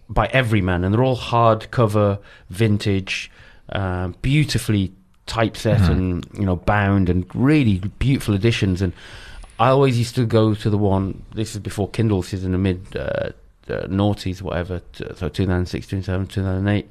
by Everyman, and they're all hardcover, vintage, um, beautifully typeset and you know bound, and really beautiful editions. And I always used to go to the one. This is before Kindles. This is in the mid uh, uh, noughties, whatever. t- So 2006, 2007, 2008.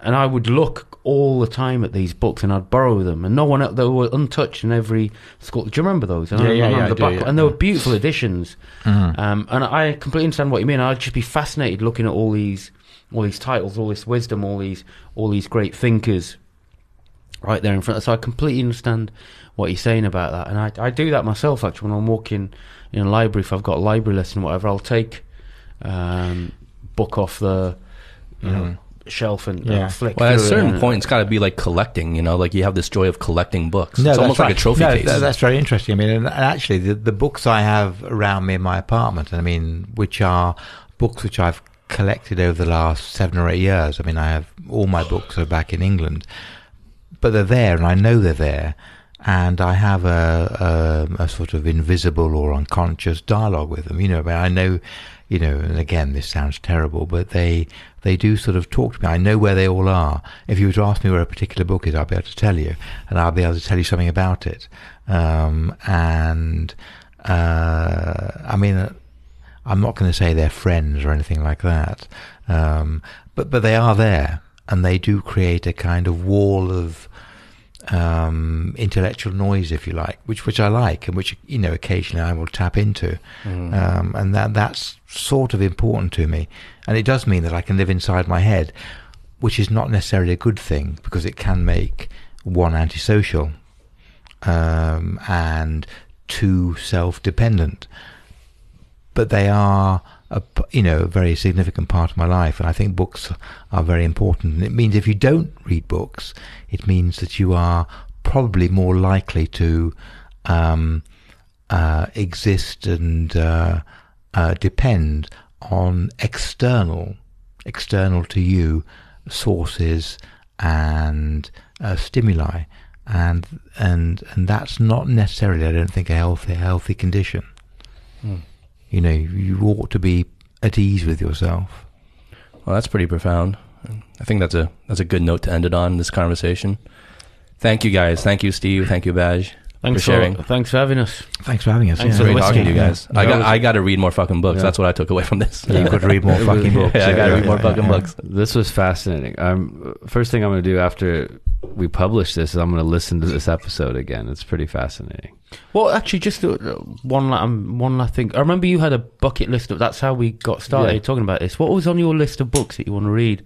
And I would look all the time at these books, and I'd borrow them, and no one else. They were untouched in every school. Do you remember those? And Yeah, I yeah, yeah, the do, yeah. And they were beautiful editions. Mhm. Um, and I completely understand what you mean. I'd just be fascinated looking at all these, all these titles, all this wisdom, all these, all these great thinkers, right there in front. So I completely understand what you're saying about that, and I, I do that myself actually when I'm walking in a library. If I've got a library lesson, or whatever, I'll take um, book off the you know shelf and uh, Yeah. flick. Well, at a through it certain and- point, it's got to be like collecting. You know, like you have this joy of collecting books. No, it's that's almost like a trophy No, case. that's very interesting. I mean, and and actually, the, the books I have around me in my apartment, I mean, which are books which I've collected over the last seven or eight years. I mean, I have all my books are back in England, but they're there, and I know they're there, and I have a, a, a sort of invisible or unconscious dialogue with them. You know, I, mean, I know, you know, and again, this sounds terrible, but they they do sort of talk to me. I know where they all are. If you were to ask me where a particular book is, I'll be able to tell you, and I'll be able to tell you something about it. Um, and uh, I mean, uh, I'm not going to say they're friends or anything like that, um, but but they are there, and they do create a kind of wall of um, intellectual noise, if you like, which which I like, and which you know occasionally I will tap into, Mm. um, and that that's sort of important to me, and it does mean that I can live inside my head, which is not necessarily a good thing because it can make one antisocial, um, and two self-dependent, but they are a you know a very significant part of my life, and I think books are very important. And it means if you don't read books, it means that you are probably more likely to um, uh, exist and uh, uh, depend on external, external to you sources and uh, stimuli, and and and that's not necessarily, I don't think, a healthy healthy condition. Hmm. You know, you ought to be at ease with yourself. Well, that's pretty profound. I think that's a that's a good note to end it on this conversation. Thank you guys. Thank you, Steve. Thank you, Baj. Thanks for sharing. thanks for having us. Thanks for having us. Thanks yeah. for Great talking to you guys. Yeah. I got I got to read more fucking books. Yeah. That's what I took away from this. You could read more (laughs) fucking books. yeah, I got to Yeah, read more yeah, fucking yeah. books. This was fascinating. Um, first thing I'm going to do after we publish this I'm going to listen to this episode again. It's pretty fascinating. Well, actually, just uh, one. Um, one last thing. I remember you had a bucket list of. That's how we got started Yeah. talking about this. What was on your list of books that you want to read?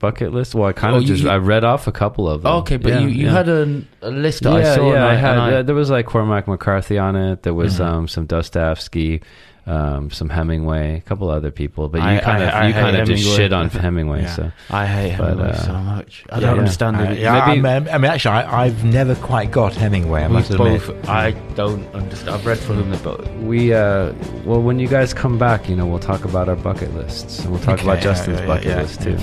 Bucket list. Well, I kind Oh, of you- just I read off a couple of them. Okay, but Yeah, you, you yeah. had a, a list that yeah, I saw. yeah, I had. I- there was like Cormac McCarthy on it. There was Mm-hmm. Mhm. um, some Dostoevsky, um, some Hemingway, a couple other people. But you I- kind of I- I you kind hate of just shit on Hemingway. Yeah. So I hate But, Hemingway uh, so much. I yeah, don't yeah. understand Uh, it. yeah, Maybe- I'm, I mean, actually, I, I've never quite got Hemingway. I We must admit. both. I don't understand. I've read from them, but we uh, well, when you guys come back, you know, we'll talk about our bucket lists, and we'll talk Okay, about yeah, Justin's yeah, bucket yeah, list too.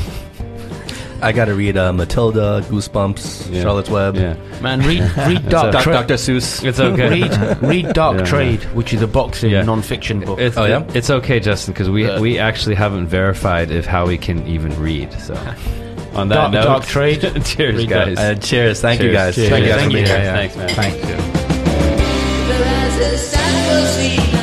I got to read uh, Matilda, Goosebumps, Yeah. Charlotte's Web, Yeah, man, read read (laughs) a- Dark Doc- Trade. Dr. Seuss. it's okay. (laughs) read read Dark Yeah. Trade, which is a boxing Yeah. non-fiction book. It's, Oh, yeah? it's okay, Justin, because we Yeah. we actually haven't verified if how we can even read. So, (laughs) on that Dark, note, Dark Trade. cheers, Read guys. Uh, cheers. Thank you Cheers. guys. Cheers. Thank you guys Thank for being you. here. Thanks, man. Thanks. The rise is time sea.